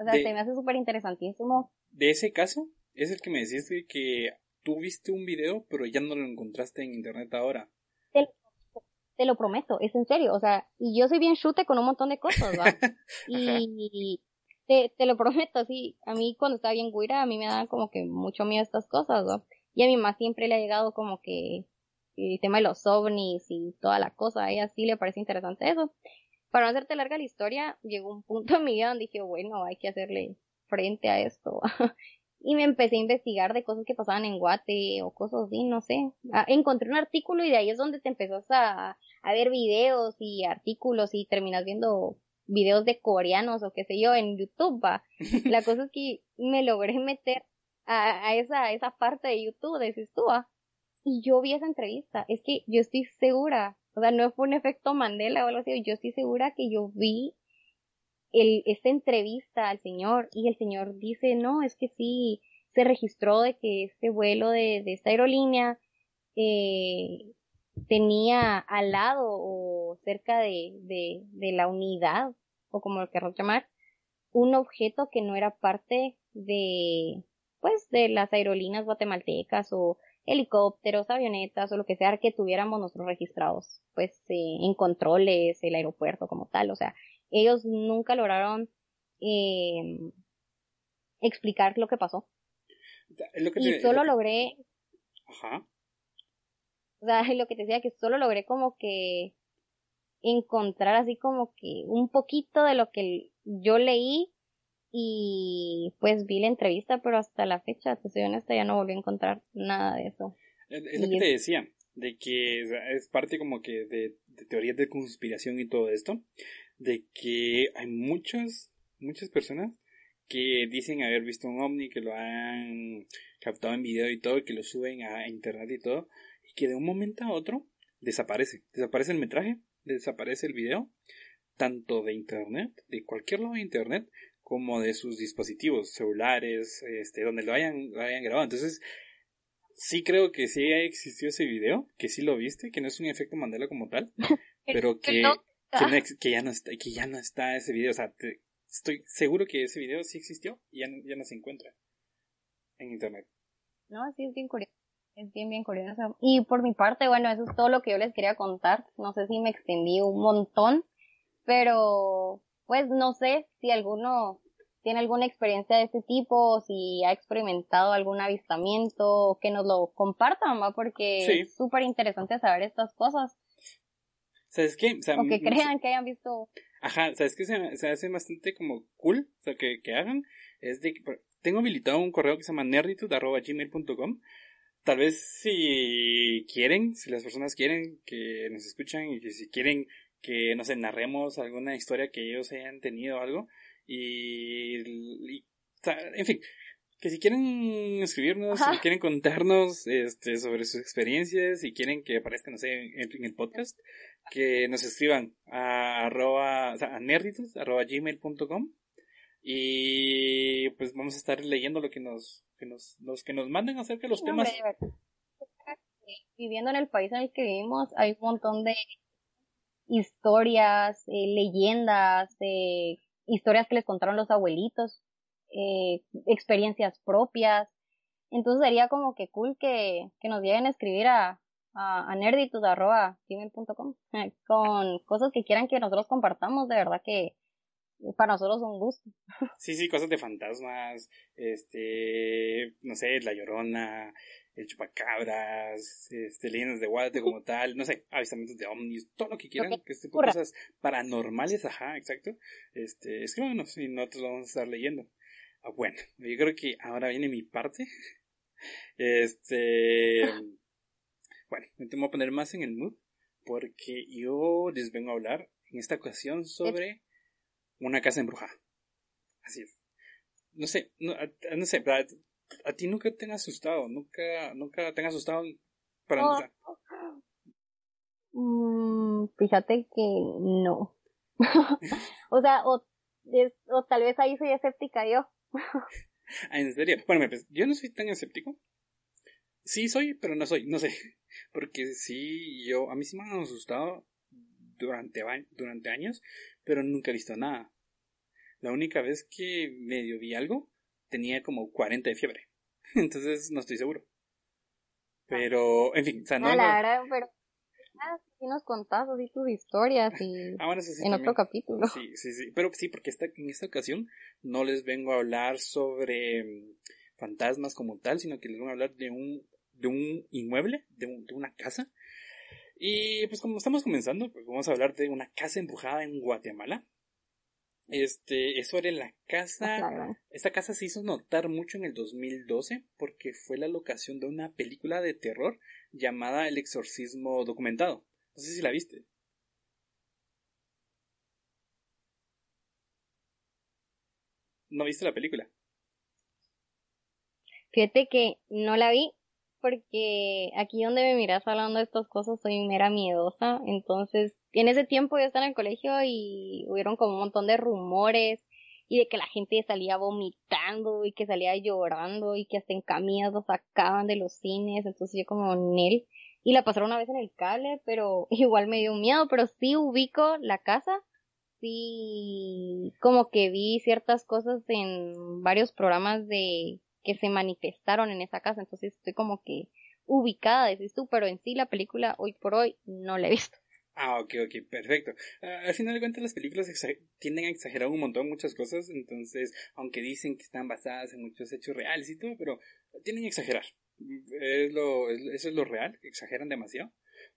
O sea, se me hace súper interesantísimo. De ese caso, es el que me decís que tú viste un video, pero ya no lo encontraste en internet ahora. Te, lo prometo, es en serio. O sea, y yo soy bien chute con un montón de cosas, ¿va? y te, te lo prometo, sí. A mí cuando estaba bien guira, a mí me daban como que mucho miedo estas cosas, ¿va? Y a mi mamá siempre le ha llegado como que el tema de los ovnis y toda la cosa. A ella sí le parece interesante eso. Para no hacerte larga la historia, llegó un punto en mi vida donde dije, bueno, hay que hacerle frente a esto. y me empecé a investigar de cosas que pasaban en Guate o cosas así, no sé. Ah, encontré un artículo y de ahí es donde te empezás a, a ver videos y artículos y terminas viendo videos de coreanos o qué sé yo en YouTube. ¿va? La cosa es que me logré meter a, a esa, esa parte de YouTube de Sistúa y yo vi esa entrevista. Es que yo estoy segura, o sea, no fue un efecto Mandela o algo así, yo estoy segura que yo vi el, esta entrevista al señor y el señor dice, no, es que sí, se registró de que este vuelo de, esta aerolínea eh, tenía al lado o cerca de, de, de la unidad, o como lo querrás llamar, un objeto que no era parte de, pues, de las aerolíneas guatemaltecas o helicópteros, avionetas o lo que sea que tuviéramos nosotros registrados, pues, eh, en controles, el aeropuerto como tal, o sea, ellos nunca lograron eh, explicar lo que pasó. y solo logré... Ajá. O sea, lo que te decía, que solo logré como que encontrar así como que un poquito de lo que yo leí y pues vi la entrevista, pero hasta la fecha, te soy honesta, ya no volví a encontrar nada de eso. Es, lo que te decía, de que es parte como que de, de teorías de conspiración y todo esto, de que hay muchas, muchas personas que dicen haber visto un ovni, que lo han captado en video y todo, que lo suben a internet y todo, y que de un momento a otro desaparece. Desaparece el metraje, desaparece el video, tanto de internet, de cualquier lado de internet, como de sus dispositivos celulares, este, donde lo hayan, lo hayan grabado. Entonces, sí creo que sí existió ese video, que sí lo viste, que no es un efecto Mandela como tal, pero que, que, ya no está, que ya no está ese video. O sea, estoy seguro que ese video sí existió y ya, ya no se encuentra en internet. No, sí es bien curioso. Es bien, bien curioso. Y por mi parte, bueno, eso es todo lo que yo les quería contar. No sé si me extendí un montón, pero pues no sé si alguno tiene alguna experiencia de este tipo, si ha experimentado algún avistamiento, que nos lo compartan, ¿va? Porque es súper interesante saber estas cosas. ¿Sabes qué? O, que crean que hayan visto. Ajá, ¿sabes qué? Se, se, hace bastante como cool, o sea, que, que hagan. Es de que tengo habilitado un correo que se llama nerditud.gmail.com tal vez si quieren, si las personas quieren que nos escuchan y que si quieren que, no sé, narremos alguna historia que ellos hayan tenido algo y, y en fin, que si quieren escribirnos, si quieren contarnos este, sobre sus experiencias, si quieren que aparezcan, no sé, en, el podcast, que nos escriban a arroba, o sea, a nerditos, arroba gmail.com y pues vamos a estar leyendo lo que nos, que nos, los que nos manden acerca de los temas. Viviendo en el país en el que vivimos, hay un montón de historias, eh, leyendas, eh, historias que les contaron los abuelitos eh, experiencias propias. Entonces sería como que cool que, que nos lleguen a escribir a, a, a con cosas que quieran que nosotros compartamos. De verdad que para nosotros es un gusto. Sí, sí, cosas de fantasmas, este, no sé, la llorona, chupacabras, este, leyendas de Guadate como tal, no sé, avistamientos de ovnis, todo lo que quieran, que, este tipo de cosas paranormales, ajá, exacto, este, escríbanos y nosotros lo vamos a estar leyendo. Ah, bueno, yo creo que ahora viene mi parte. Este. Bueno, me tengo que poner más en el mood. Porque yo les vengo a hablar en esta ocasión sobre una casa embrujada. Así es. No sé, no, no sé, a, ti nunca te han asustado, nunca, nunca te han asustado para oh. mm, fíjate que no. o sea, o, o tal vez ahí soy escéptica yo. Ah, ¿En serio? Bueno, pues, yo no soy tan escéptico. Sí soy, pero no soy, no sé. Porque sí, yo, a mí sí me han asustado durante, durante años, pero nunca he visto nada. La única vez que medio vi algo, tenía como 40 de fiebre. Entonces no estoy seguro. Pero, en fin, o sea, no. la pero si nos contás así tus historias y ah, en otro capítulo. Sí, sí, sí, pero sí, porque esta, en esta ocasión no les vengo a hablar sobre mm, fantasmas como tal, sino que les vengo a hablar de un, de un inmueble, de, de una casa. Y pues como estamos comenzando, pues vamos a hablar de una casa embrujada en Guatemala. Este, es sobre la casa. Ah, esta casa se hizo notar mucho en el 2012 porque fue la locación de una película de terror llamada El exorcismo documentado. No sé si la viste. ¿No viste la película? Fíjate que no la vi porque aquí donde me miras hablando de estas cosas soy mera miedosa. Entonces, en ese tiempo yo estaba en el colegio y hubieron como un montón de rumores y de que la gente salía vomitando y que salía llorando y que hasta en camillas lo sacaban de los cines. Entonces yo como Nel y la pasaron una vez en el cable, pero igual me dio miedo, pero sí ubico la casa, sí como que vi ciertas cosas en varios programas de que se manifestaron en esa casa, entonces estoy como que ubicada, decís tú, pero en sí la película hoy por hoy no la he visto. Ah, ok, ok, perfecto. Ah, al final de cuentas las películas tienden a exagerar un montón muchas cosas, entonces, aunque dicen que están basadas en muchos hechos reales y todo, pero tienden a exagerar es lo, eso es lo real, exageran demasiado.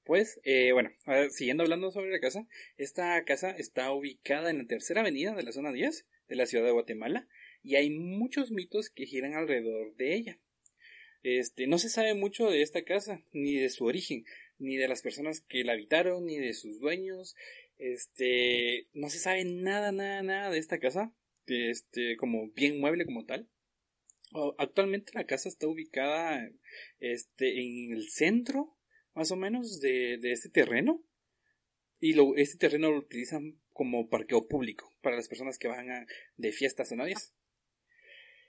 Pues, eh, bueno, siguiendo hablando sobre la casa, esta casa está ubicada en la tercera avenida de la zona 10 de la ciudad de Guatemala y hay muchos mitos que giran alrededor de ella. Este, no se sabe mucho de esta casa, ni de su origen, ni de las personas que la habitaron, ni de sus dueños. Este, no se sabe nada, nada, nada de esta casa, este, como bien mueble como tal. Actualmente la casa está ubicada este, en el centro, más o menos, de, de este terreno. Y lo, este terreno lo utilizan como parqueo público para las personas que van a, de fiestas o novias.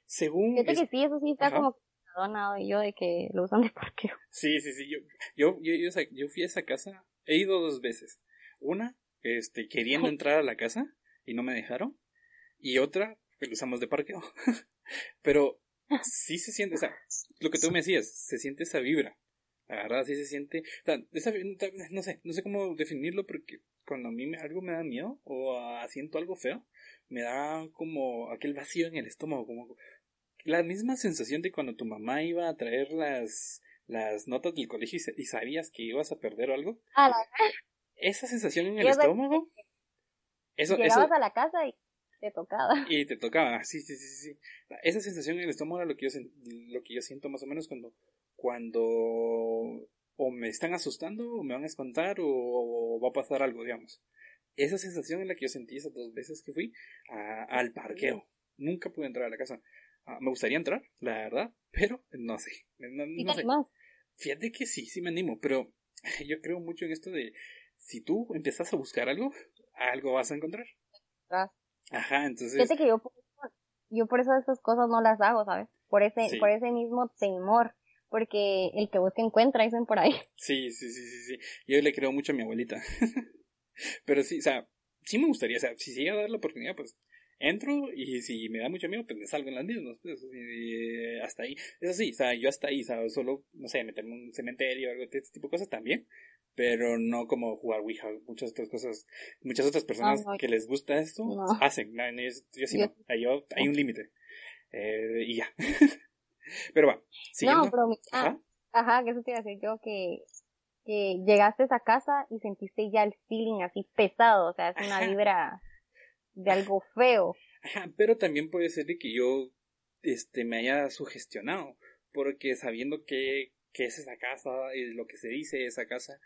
Según. Fíjate que sí, eso sí está como donado y yo de que lo usan de parqueo. Sí, sí, sí. Yo, yo, yo, yo, fui a esa casa, he ido dos veces. Una, este, queriendo entrar a la casa y no me dejaron. Y otra, que lo usamos de parqueo. Pero sí se siente, o sea, lo que tú me decías, se siente esa vibra. La verdad, sí se siente, o sea, esa, no sé, no sé cómo definirlo porque cuando a mí me, algo me da miedo o siento algo feo, me da como aquel vacío en el estómago, como la misma sensación de cuando tu mamá iba a traer las, las notas del colegio y, sabías que ibas a perder algo. Esa sensación en el estómago. Eso, Llegabas a la casa y te tocaba. Y te tocaba, sí, sí, sí, sí. Esa sensación en el estómago era lo que yo, lo que yo siento más o menos cuando, cuando o me están asustando o me van a espantar o, va a pasar algo, digamos. Esa sensación es la que yo sentí esas dos veces que fui al parqueo. Nunca pude entrar a la casa. Ah, me gustaría entrar, la verdad, pero no sé. No, sé. Fíjate que sí, sí me animo, pero yo creo mucho en esto de si tú empiezas a buscar algo, algo vas a encontrar. Ajá, entonces. Fíjate que yo, yo por eso esas cosas no las hago, ¿sabes? Por ese, por ese mismo temor. Porque el que busca encuentra, dicen por ahí. Sí, sí, sí, sí, sí. Yo le creo mucho a mi abuelita. Pero sí, o sea, sí me gustaría, o sea, si llega a dar la oportunidad, pues entro y si me da mucho miedo, pues me salgo en las mismas, pues, y hasta ahí. Eso sí, o sea, yo hasta ahí, o solo, no sé, meterme en un cementerio o algo de este tipo de cosas también, pero no como jugar Ouija, muchas otras cosas, muchas otras personas que les gusta esto, hacen, yo sí no, hay, hay un límite, eh, y ya. pero va, siguiendo. No, pero, ah, ajá, que eso te iba a decir yo, que que llegaste a esa casa y sentiste ya el feeling así pesado, o sea, es una vibra de algo feo. Ajá, pero también puede ser de que yo este me haya sugestionado, porque sabiendo que, que es esa casa y lo que se dice esa casa,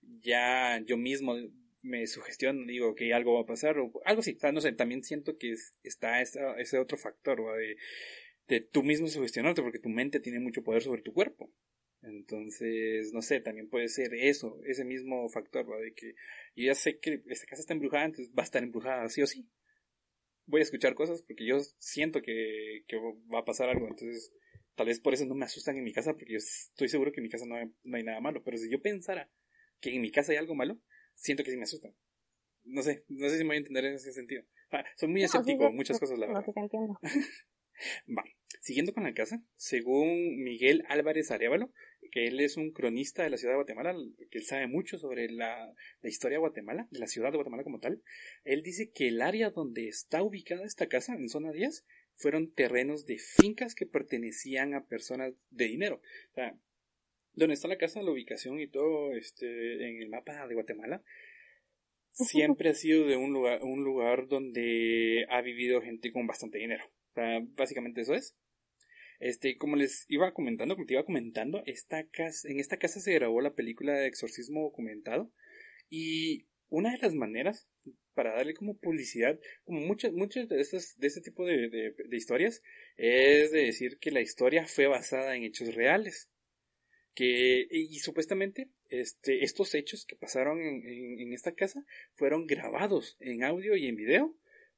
ya yo mismo me sugestiono, digo que algo va a pasar o algo así, no sé, también siento que está ese otro factor de, de tú mismo sugestionarte porque tu mente tiene mucho poder sobre tu cuerpo. Entonces, no sé, también puede ser eso, ese mismo factor, ¿va? de que yo ya sé que esta casa está embrujada, entonces va a estar embrujada sí o sí. Voy a escuchar cosas porque yo siento que, que va a pasar algo, entonces tal vez por eso no me asustan en mi casa, porque yo estoy seguro que en mi casa no hay, no hay nada malo, pero si yo pensara que en mi casa hay algo malo, siento que sí me asustan. No sé, no sé si me voy a entender en ese sentido. Ah, soy muy escéptico muchas cosas, la verdad. No, te entiendo. Va, siguiendo con la casa, según Miguel Álvarez Arevalo, que él es un cronista de la ciudad de Guatemala, que él sabe mucho sobre la, historia de Guatemala, de la ciudad de Guatemala como tal, él dice que el área donde está ubicada esta casa, en zona 10, fueron terrenos de fincas que pertenecían a personas de dinero. O sea, donde está la casa, la ubicación y todo este, en el mapa de Guatemala, siempre ha sido de un lugar, un lugar donde ha vivido gente con bastante dinero. O sea, básicamente eso es. Este, como les iba comentando, como te iba comentando, esta casa, en esta casa se grabó la película de exorcismo documentado y una de las maneras para darle como publicidad, como muchas, muchas de estas, de este tipo de, de, historias, es de decir que la historia fue basada en hechos reales. Que, y, supuestamente, este, estos hechos que pasaron en, en, esta casa fueron grabados en audio y en video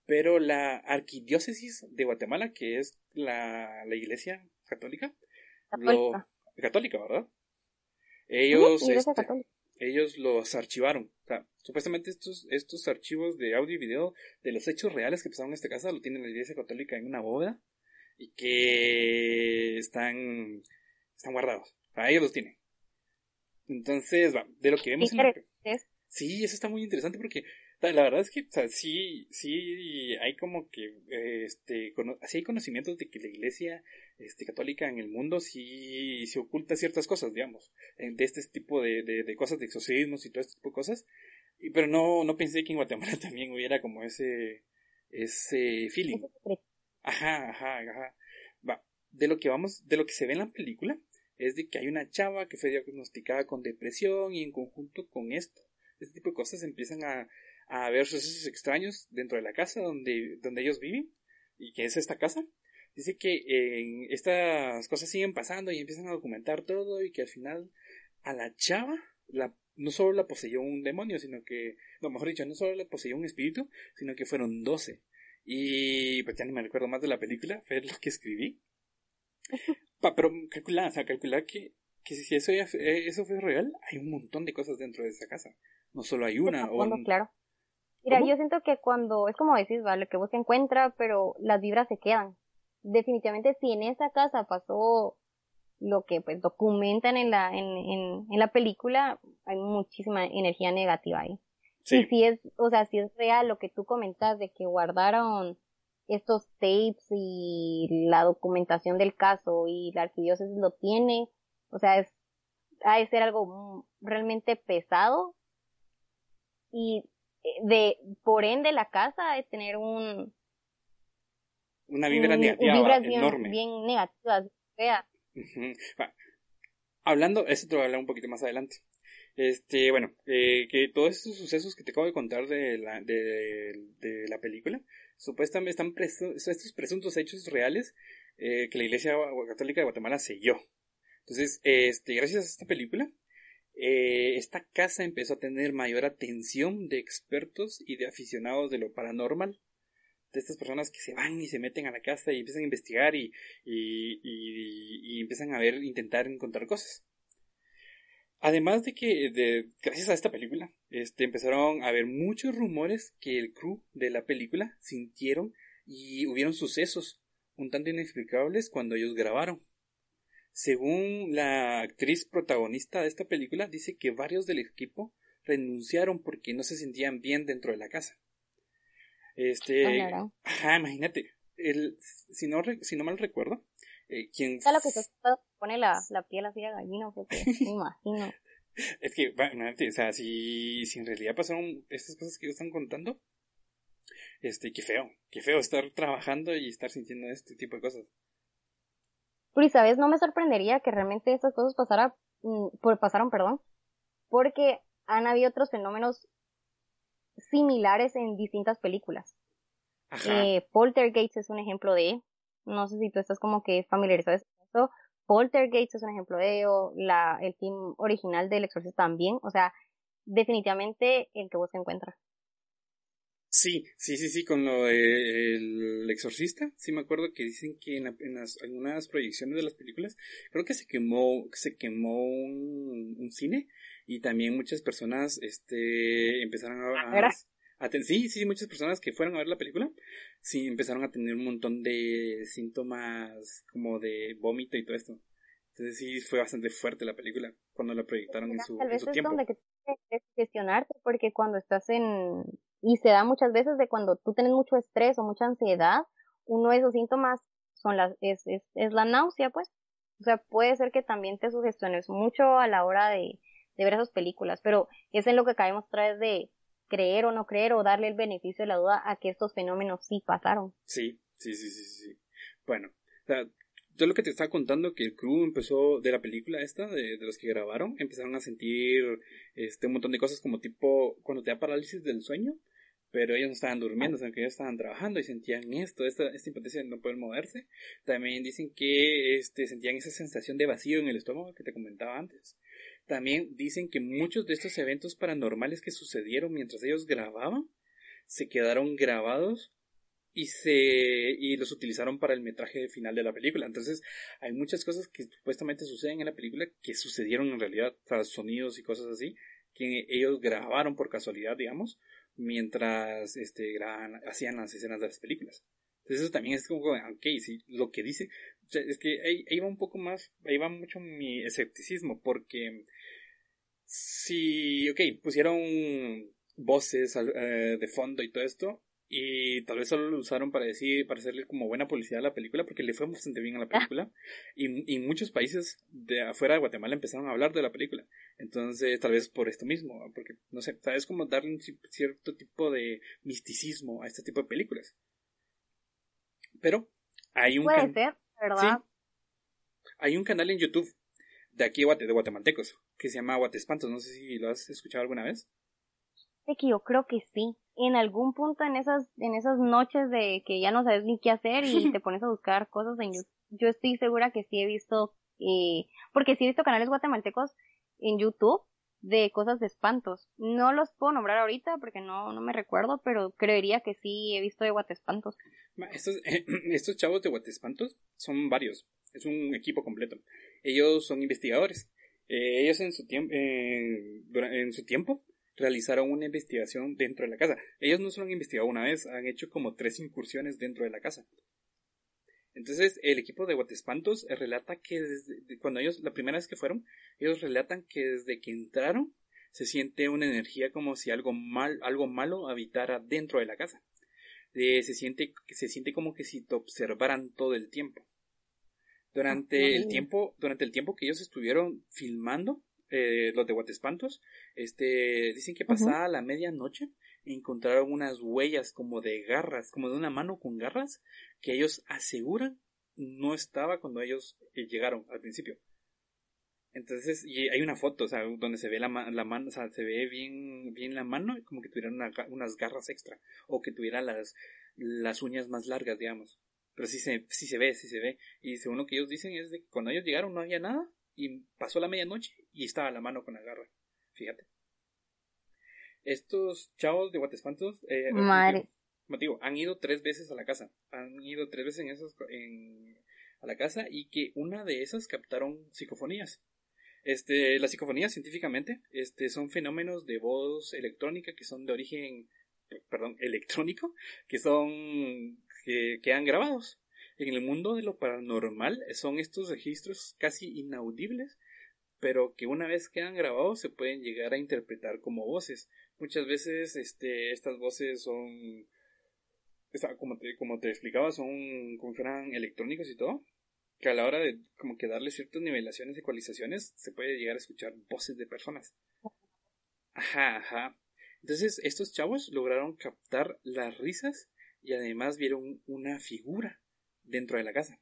pero la arquidiócesis de Guatemala, que es la, la iglesia católica, católica. Lo, católica, ¿verdad? Ellos, este, ellos los archivaron. O sea, supuestamente estos, estos archivos de audio y video de los hechos reales que pasaron en esta casa lo tiene la iglesia católica en una bóveda y que están, están guardados. O sea, ellos los tienen. Entonces, va, de lo que vemos en la... Sí, eso está muy interesante porque la verdad es que, o sea, sí, sí hay como que, este, sí hay conocimientos de que la iglesia, este, católica en el mundo sí se oculta ciertas cosas, digamos, de este tipo de, de, cosas, de exorcismos y todo este tipo de cosas, y, pero no, no pensé que en Guatemala también hubiera como ese, ese feeling. Ajá, ajá, ajá. Va, de lo que vamos, de lo que se ve en la película, es de que hay una chava que fue diagnosticada con depresión y en conjunto con esto, este tipo de cosas empiezan a, a ver sucesos extraños dentro de la casa donde, donde ellos viven y que es esta casa. Dice que eh, estas cosas siguen pasando y empiezan a documentar todo y que al final a la chava la, no solo la poseyó un demonio, sino que, no, mejor dicho, no solo la poseyó un espíritu, sino que fueron doce. Y pues ya ni me recuerdo más de la película, fue lo que escribí. pero calcular, o sea, calcular que, que si eso, ya, eso fue real, hay un montón de cosas dentro de esa casa. No solo hay una. o claro. Mira, yo siento que cuando, es como decís, ¿vale? que vos se encuentra, pero las vibras se quedan. Definitivamente si en esa casa pasó lo que pues documentan en la, en, en, en la película, hay muchísima energía negativa ahí. Y si es, o sea, si es real lo que tú comentas de que guardaron estos tapes y la documentación del caso y la arquidiócesis lo tiene, o sea, es, ha de ser algo realmente pesado y de por ende la casa es tener un una vibra negativa bien, enorme. bien negativa fea hablando, eso te voy a hablar un poquito más adelante. Este, bueno, eh, que todos estos sucesos que te acabo de contar de la, de, de la película, supuestamente están estos presuntos hechos reales eh, que la Iglesia Católica de Guatemala selló. Entonces, este, gracias a esta película, eh, esta casa empezó a tener mayor atención de expertos y de aficionados de lo paranormal. De estas personas que se van y se meten a la casa y empiezan a investigar y, y, y, empiezan a ver, intentar encontrar cosas. Además de que, gracias a esta película, este, empezaron a haber muchos rumores que el crew de la película sintieron y hubieron sucesos un tanto inexplicables cuando ellos grabaron. Según la actriz protagonista de esta película, dice que varios del equipo renunciaron porque no se sentían bien dentro de la casa. Este, ajá, imagínate, el, si no, si no mal recuerdo, eh, quien pone la, la piel así a gallina, porque me imagino. Es que, bueno, o sea, si, si en realidad pasaron estas cosas que ellos están contando, este, qué feo, qué feo estar trabajando y estar sintiendo este tipo de cosas. Pero y sabes, no me sorprendería que realmente estas cosas pasara, mm, por, pasaron, perdón, porque han habido otros fenómenos similares en distintas películas. Eh, Poltergeist es un ejemplo de, no sé si tú estás como que familiarizado con esto, Poltergeist es un ejemplo de ello, la, el team original del Exorcista también, o sea, definitivamente el que vos encuentras. Sí, sí, sí, sí, con lo del exorcista, sí me acuerdo que dicen que en, las, algunas proyecciones de las películas, creo que se quemó, se quemó un, cine y también muchas personas, este, empezaron a, a, sí, sí, muchas personas que fueron a ver la película, sí, empezaron a tener un montón de síntomas como de vómito y todo esto. Entonces sí, fue bastante fuerte la película cuando la proyectaron en su, Tal vez es donde que que gestionarte, porque cuando estás en, y se da muchas veces de cuando tú tienes mucho estrés o mucha ansiedad, uno de esos síntomas son las, es, es, es la náusea, pues. O sea, puede ser que también te sugestiones mucho a la hora de, ver esas películas, pero es en lo que caemos otra vez de creer o no creer o darle el beneficio de la duda a que estos fenómenos sí pasaron. Sí, sí, sí, sí, sí. Bueno, o sea, yo lo que te estaba contando que el crew empezó de la película esta, de, de, los que grabaron, empezaron a sentir este un montón de cosas como tipo cuando te da parálisis del sueño, pero ellos no estaban durmiendo, sino que ellos estaban trabajando y sentían esto, esta, esta impotencia de no poder moverse. También dicen que este, sentían esa sensación de vacío en el estómago que te comentaba antes. También dicen que muchos de estos eventos paranormales que sucedieron mientras ellos grababan se quedaron grabados y se y los utilizaron para el metraje final de la película. Entonces, hay muchas cosas que supuestamente suceden en la película que sucedieron en realidad, tras sonidos y cosas así, que ellos grabaron por casualidad, digamos, mientras este graban, hacían las escenas de las películas. Entonces, eso también es como, ok, sí, lo que dice, es que ahí, ahí va un poco más, ahí va mucho mi escepticismo, porque si, ok, pusieron voces eh, de fondo y todo esto, y tal vez solo lo usaron para decir, para hacerle como buena publicidad a la película, porque le fue bastante bien a la ah. película. Y, y muchos países de afuera de Guatemala empezaron a hablar de la película. Entonces, tal vez por esto mismo, porque, no sé, es como darle un cierto tipo de misticismo a este tipo de películas. Pero, hay un... Puede ser, ¿verdad? Hay un canal en YouTube de aquí de guatemaltecos que se llama Guatespantos. No sé si lo has escuchado alguna vez. Sí, que yo creo que sí. En algún punto en esas, en esas noches de que ya no sabes ni qué hacer y te pones a buscar cosas en YouTube, yo estoy segura que sí he visto, eh, porque sí he visto canales guatemaltecos en YouTube de cosas de espantos. No los puedo nombrar ahorita porque no, no me recuerdo, pero creería que sí he visto de Guatespantos. Estos, estos chavos de Guatespantos son varios, es un equipo completo. Ellos son investigadores. Eh, ellos en su, tiempo en su tiempo realizaron una investigación dentro de la casa. Ellos no solo han investigado una vez, han hecho como tres incursiones dentro de la casa. Entonces, el equipo de Guatespantos relata que desde cuando ellos, la primera vez que fueron, ellos relatan que desde que entraron se siente una energía como si algo mal, algo malo habitara dentro de la casa. Eh, se siente, se siente como que si te observaran todo el tiempo. Durante el tiempo, durante el tiempo que ellos estuvieron filmando, eh, los de Guatespantos, este, dicen que pasada la medianoche encontraron unas huellas como de garras, como de una mano con garras, que ellos aseguran no estaba cuando ellos eh, llegaron al principio. Entonces, y hay una foto, o sea, donde se ve la, la mano, o sea, se ve bien, bien la mano, como que tuviera unas garras extra, o que tuviera las, las uñas más largas, digamos. Pero sí se, sí se ve, sí se ve. Y según lo que ellos dicen es de que cuando ellos llegaron no había nada, y pasó la medianoche y estaba la mano con la garra. Fíjate. Estos chavos de Guatespantos, eh, Madre. Motivo, han ido tres veces a la casa. Han ido tres veces en esos, en, a la casa y que una de esas captaron psicofonías. Este, las psicofonías científicamente este, son fenómenos de voz electrónica que son de origen, perdón, electrónico, que son, que quedan grabados. En el mundo de lo paranormal son estos registros casi inaudibles, pero que una vez quedan grabados se pueden llegar a interpretar como voces. Muchas veces este, estas voces son, como te, como te explicaba, son como fueran electrónicos y todo, que a la hora de como que darle ciertas nivelaciones, ecualizaciones, se puede llegar a escuchar voces de personas. Ajá, ajá. Entonces, estos chavos lograron captar las risas y además vieron una figura dentro de la casa.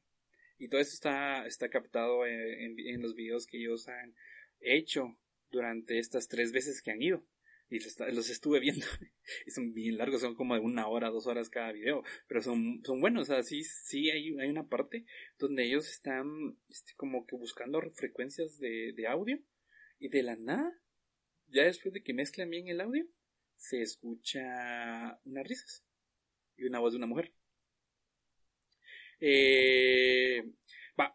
Y todo esto está, está captado en, los videos que ellos han hecho durante estas tres veces que han ido. Y los, estuve viendo. Y son bien largos, son como de una hora, dos horas cada video, pero son, son buenos, o sea, sí hay, hay una parte donde ellos están este, como que buscando frecuencias de, de audio. Y de la nada, ya después de que mezclan bien el audio, se escucha unas risas. Y una voz de una mujer. Eh,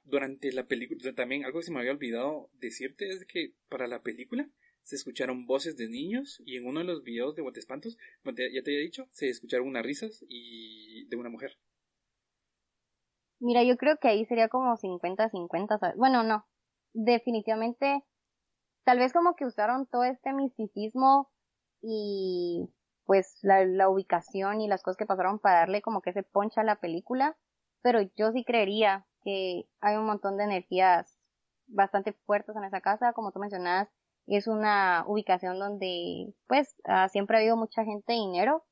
durante la película, también algo que se me había olvidado decirte es que para la película se escucharon voces de niños y en uno de los videos de Guatespantos, ya te había dicho, se escucharon unas risas y de una mujer. Mira, yo creo que ahí sería como 50-50, bueno, no, definitivamente, tal vez como que usaron todo este misticismo y pues la, la ubicación y las cosas que pasaron para darle como que ese poncha a la película, pero yo sí creería que hay un montón de energías bastante fuertes en esa casa, como tú mencionabas, es una ubicación donde pues ah, siempre ha habido mucha gente de dinero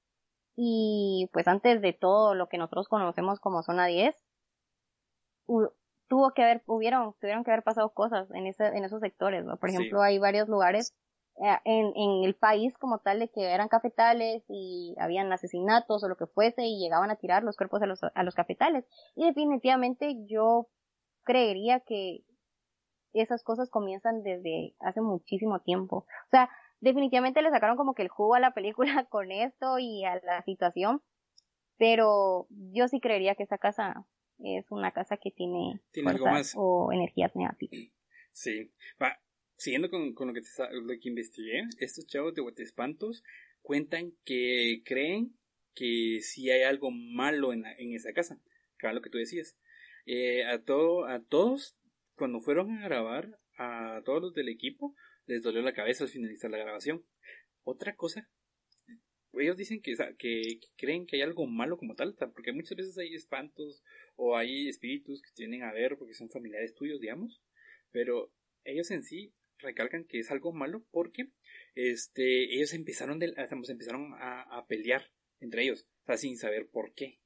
y pues antes de todo lo que nosotros conocemos como zona 10 tuvo que haber hubieron tuvieron que haber pasado cosas en ese en esos sectores ¿no? por ejemplo hay varios lugares en, en el país como tal de que eran cafetales y habían asesinatos o lo que fuese y llegaban a tirar los cuerpos a los, a los cafetales y definitivamente yo creería que esas cosas comienzan desde hace muchísimo tiempo. O sea, definitivamente le sacaron como que el jugo a la película con esto y a la situación, pero yo sí creería que esa casa es una casa que tiene, ¿Tiene algo más? o energías negativas. Sí, va, siguiendo con, con lo, que te, lo que investigué, estos chavos de Espantos cuentan que creen que sí hay algo malo en, en esa casa, que lo que tú decías. Eh, a, todo, a todos cuando fueron a grabar a todos los del equipo, les dolió la cabeza al finalizar la grabación. Otra cosa, ellos dicen que, que, creen que hay algo malo como tal, porque muchas veces hay espantos o hay espíritus que tienen a ver porque son familiares tuyos, digamos, pero ellos en sí recalcan que es algo malo porque este, ellos empezaron, de, empezaron a, a pelear entre ellos, o sea, sin saber por qué.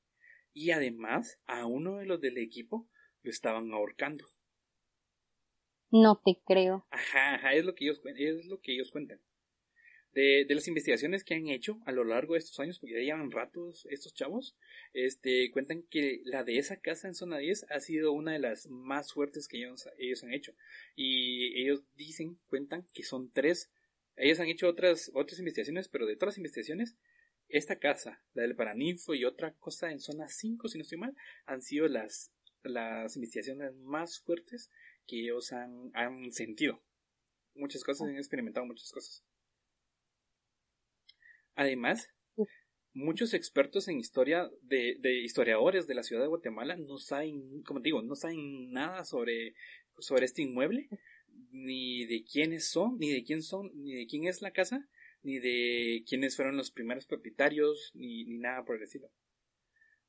Y además, a uno de los del equipo lo estaban ahorcando. No te creo. Ajá, ajá, es lo que ellos, es lo que ellos cuentan. De, de, las investigaciones que han hecho a lo largo de estos años, porque ya llevan ratos estos chavos, este, cuentan que la de esa casa en zona 10 ha sido una de las más fuertes que ellos, ellos han hecho. Y ellos dicen, cuentan que son tres. Ellos han hecho otras, otras investigaciones, pero de todas las investigaciones, esta casa, la del Paraninfo y otra cosa en zona 5, si no estoy mal, han sido las, las investigaciones más fuertes que ellos han, han sentido. Muchas cosas, han experimentado muchas cosas. Además, muchos expertos en historia de, de, historiadores de la ciudad de Guatemala no saben, como te digo, no saben nada sobre, sobre este inmueble, ni de quiénes son, ni de quién son, ni de quién es la casa, ni de quiénes fueron los primeros propietarios, ni, ni nada por el estilo.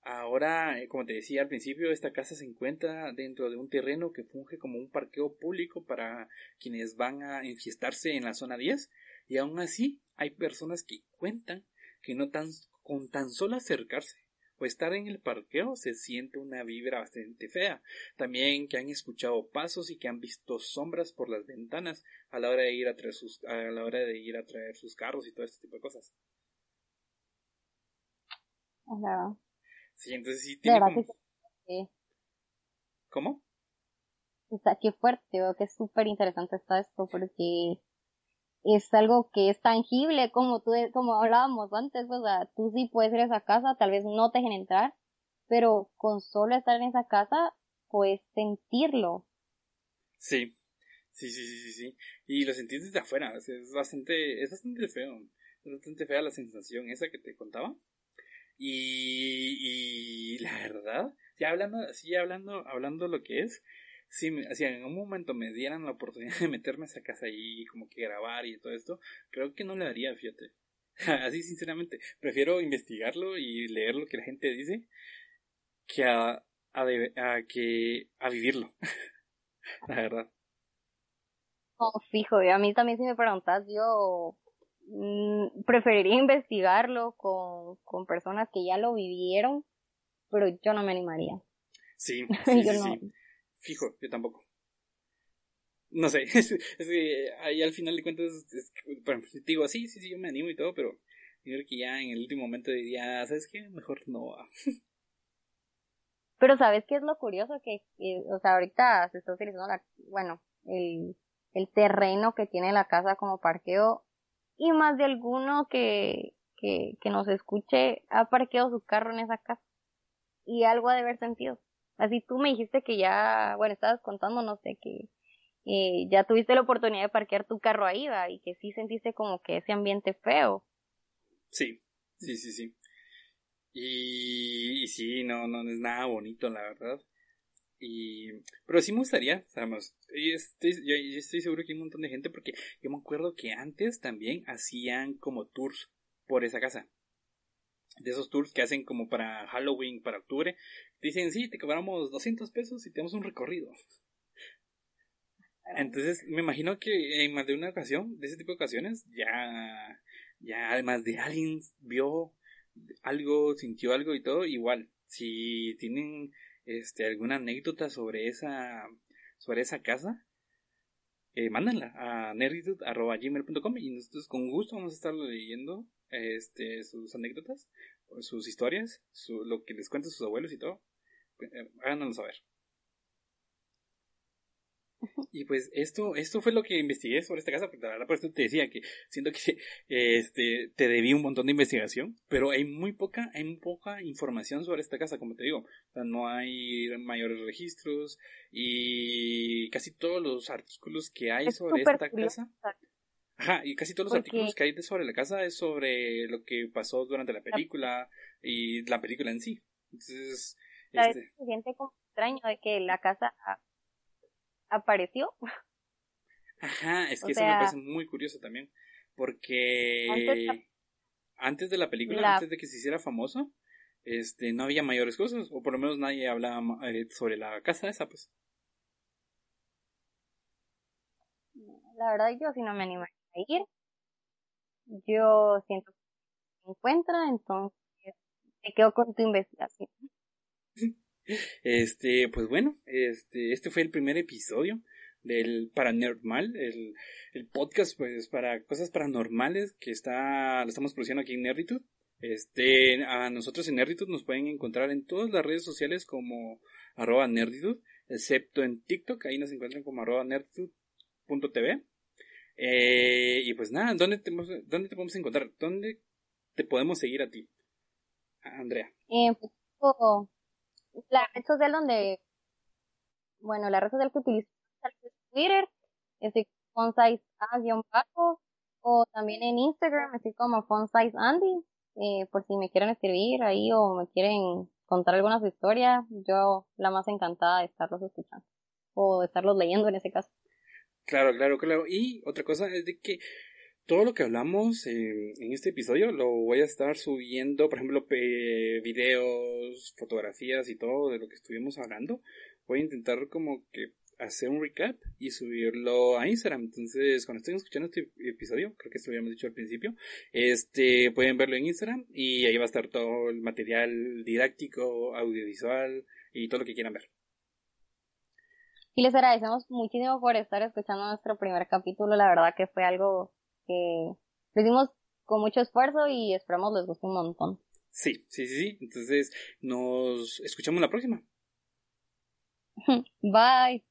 Ahora, eh, como te decía al principio, esta casa se encuentra dentro de un terreno que funge como un parqueo público para quienes van a enfiestarse en la zona 10 y aún así hay personas que cuentan que no tan, con tan solo acercarse o estar en el parqueo se siente una vibra bastante fea. También que han escuchado pasos y que han visto sombras por las ventanas a la hora de ir a traer sus, a la hora de ir a traer sus carros y todo este tipo de cosas. Sí, entonces sí tiene ¿Cómo? O sea, qué fuerte, veo que es súper interesante está esto porque es algo que es tangible, como tú, como hablábamos antes, o sea, tú sí puedes ir a esa casa, tal vez no te dejen entrar, pero con solo estar en esa casa, puedes sentirlo. Sí, sí, sí, sí, sí, y lo sentís desde afuera, es bastante, es bastante feo, es bastante fea la sensación esa que te contaba, y, y la verdad, ya hablando, sí, hablando, hablando lo que es, si, si en un momento me dieran la oportunidad de meterme a esa casa y como que grabar y todo esto, creo que no le daría, fíjate. Así sinceramente, prefiero investigarlo y leer lo que la gente dice que a, a, que a vivirlo. la verdad. No, fijo, a mí también si me preguntas, yo mm, preferiría investigarlo con, con personas que ya lo vivieron, pero yo no me animaría. Sí, sí, sí, Fijo, yo tampoco. No sé, es, que ahí al final de cuentas, es, digo, sí, sí, sí, yo me animo y todo, pero yo creo que ya en el último momento diría, ¿sabes qué? Mejor no va. Pero ¿sabes qué es lo curioso? Que, o sea, ahorita se está utilizando la, bueno, el, el terreno que tiene la casa como parqueo y más de alguno que, que, que nos escuche ha parqueado su carro en esa casa y algo ha de haber sentido. Así tú me dijiste que ya, bueno, estabas contando, no sé, que eh, ya tuviste la oportunidad de parquear tu carro ahí, ¿va? Y que sí sentiste como que ese ambiente feo. Sí, sí, sí, sí. Y, sí, no, no es nada bonito, la verdad. Y, pero sí me gustaría, sabemos, estoy, yo, yo, estoy seguro que hay un montón de gente porque yo me acuerdo que antes también hacían como tours por esa casa de esos tours que hacen como para Halloween, para octubre, dicen, sí, te cobramos 200 pesos y tenemos un recorrido. Entonces, me imagino que en más de una ocasión, de ese tipo de ocasiones, ya, ya además de alguien vio algo, sintió algo y todo, igual, si tienen este alguna anécdota sobre esa, sobre esa casa, eh, mándanla a nerditud.gmail.com y nosotros con gusto vamos a estar leyendo este, sus anécdotas, sus historias, su, lo que les cuentan sus abuelos y todo. Eh, háganoslo saber. Y pues esto, esto fue lo que investigué sobre esta casa, porque la verdad por eso te decía que siento que este te debí un montón de investigación, pero hay muy poca, hay muy poca información sobre esta casa, como te digo. O sea, no hay mayores registros y casi todos los artículos que hay sobre esta casa. Ajá, y casi todos los artículos que hay sobre la casa es sobre lo que pasó durante la película y la película en sí. Entonces, este... se siente como extraño de que la casa apareció. Ajá, es que eso me parece muy curioso también, porque antes, de la película, antes de que se hiciera famoso, este, no había mayores cosas, o por lo menos nadie hablaba eh, sobre la casa esa, pues. La verdad yo sí no me animo ir. Yo siento que se encuentra, entonces me quedo con tu investigación. Este, pues bueno, este, este fue el primer episodio del Paranormal, el, el podcast pues para cosas paranormales que está, lo estamos produciendo aquí en Nerditude. Este, a nosotros en Nerditude nos pueden encontrar en todas las redes sociales como arroba Nerditude, excepto en TikTok, ahí nos encuentran como arroba nerditude.tv. Eh, y pues nada, ¿dónde te, ¿dónde te podemos encontrar? ¿Dónde te podemos seguir a ti, Andrea? Eh, pues, la red social donde, bueno, la red social que utilizo es Twitter, estoy con bajo o también en Instagram estoy como size Andy, eh, por si me quieren escribir ahí o me quieren contar alguna su historia, yo la más encantada de estarlos escuchando o de estarlos leyendo en ese caso. Claro, claro, claro. Y otra cosa es de que todo lo que hablamos en, este episodio lo voy a estar subiendo, por ejemplo, videos, fotografías y todo de lo que estuvimos hablando. Voy a intentar como que hacer un recap y subirlo a Instagram. Entonces, cuando estén escuchando este episodio, creo que esto lo habíamos dicho al principio, este, pueden verlo en Instagram y ahí va a estar todo el material didáctico, audiovisual y todo lo que quieran ver. Y les agradecemos muchísimo por estar escuchando nuestro primer capítulo. La verdad que fue algo que lo hicimos con mucho esfuerzo y esperamos les guste un montón. Sí, sí, sí, sí. Entonces, nos escuchamos la próxima. Bye.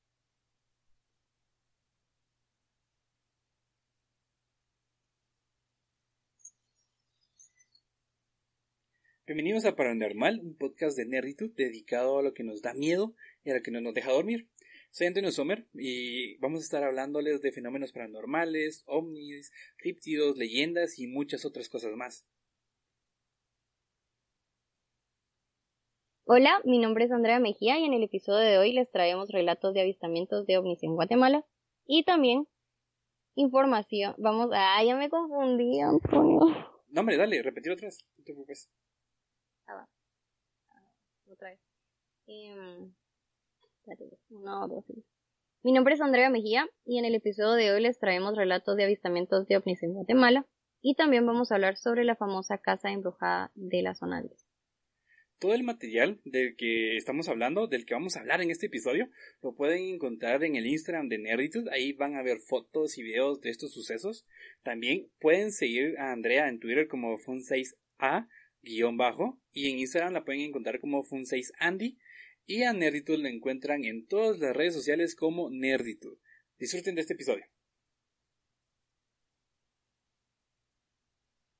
Bienvenidos a Paranormal, un podcast de nerditud dedicado a lo que nos da miedo y a lo que no nos deja dormir. Soy Antonio Sommer y vamos a estar hablándoles de fenómenos paranormales, ovnis, críptidos, leyendas y muchas otras cosas más. Hola, mi nombre es Andrea Mejía y en el episodio de hoy les traemos relatos de avistamientos de ovnis en Guatemala y también información. Vamos, ah, ya me confundí, Antonio. No, hombre, dale, repetir otra vez, no te preocupes. Ah, va. Ah, otra vez. Eh, Mi nombre es Andrea Mejía y en el episodio de hoy les traemos relatos de avistamientos de ovnis en Guatemala y también vamos a hablar sobre la famosa casa embrujada de la zona 10. Todo el material del que estamos hablando, del que vamos a hablar en este episodio, lo pueden encontrar en el Instagram de Nerditude. Ahí van a ver fotos y videos de estos sucesos. También pueden seguir a Andrea en Twitter como Fun6A guion bajo y en Instagram la pueden encontrar como Fun6Andy y a Nerditude la encuentran en todas las redes sociales como Nerditude. Disfruten de este episodio.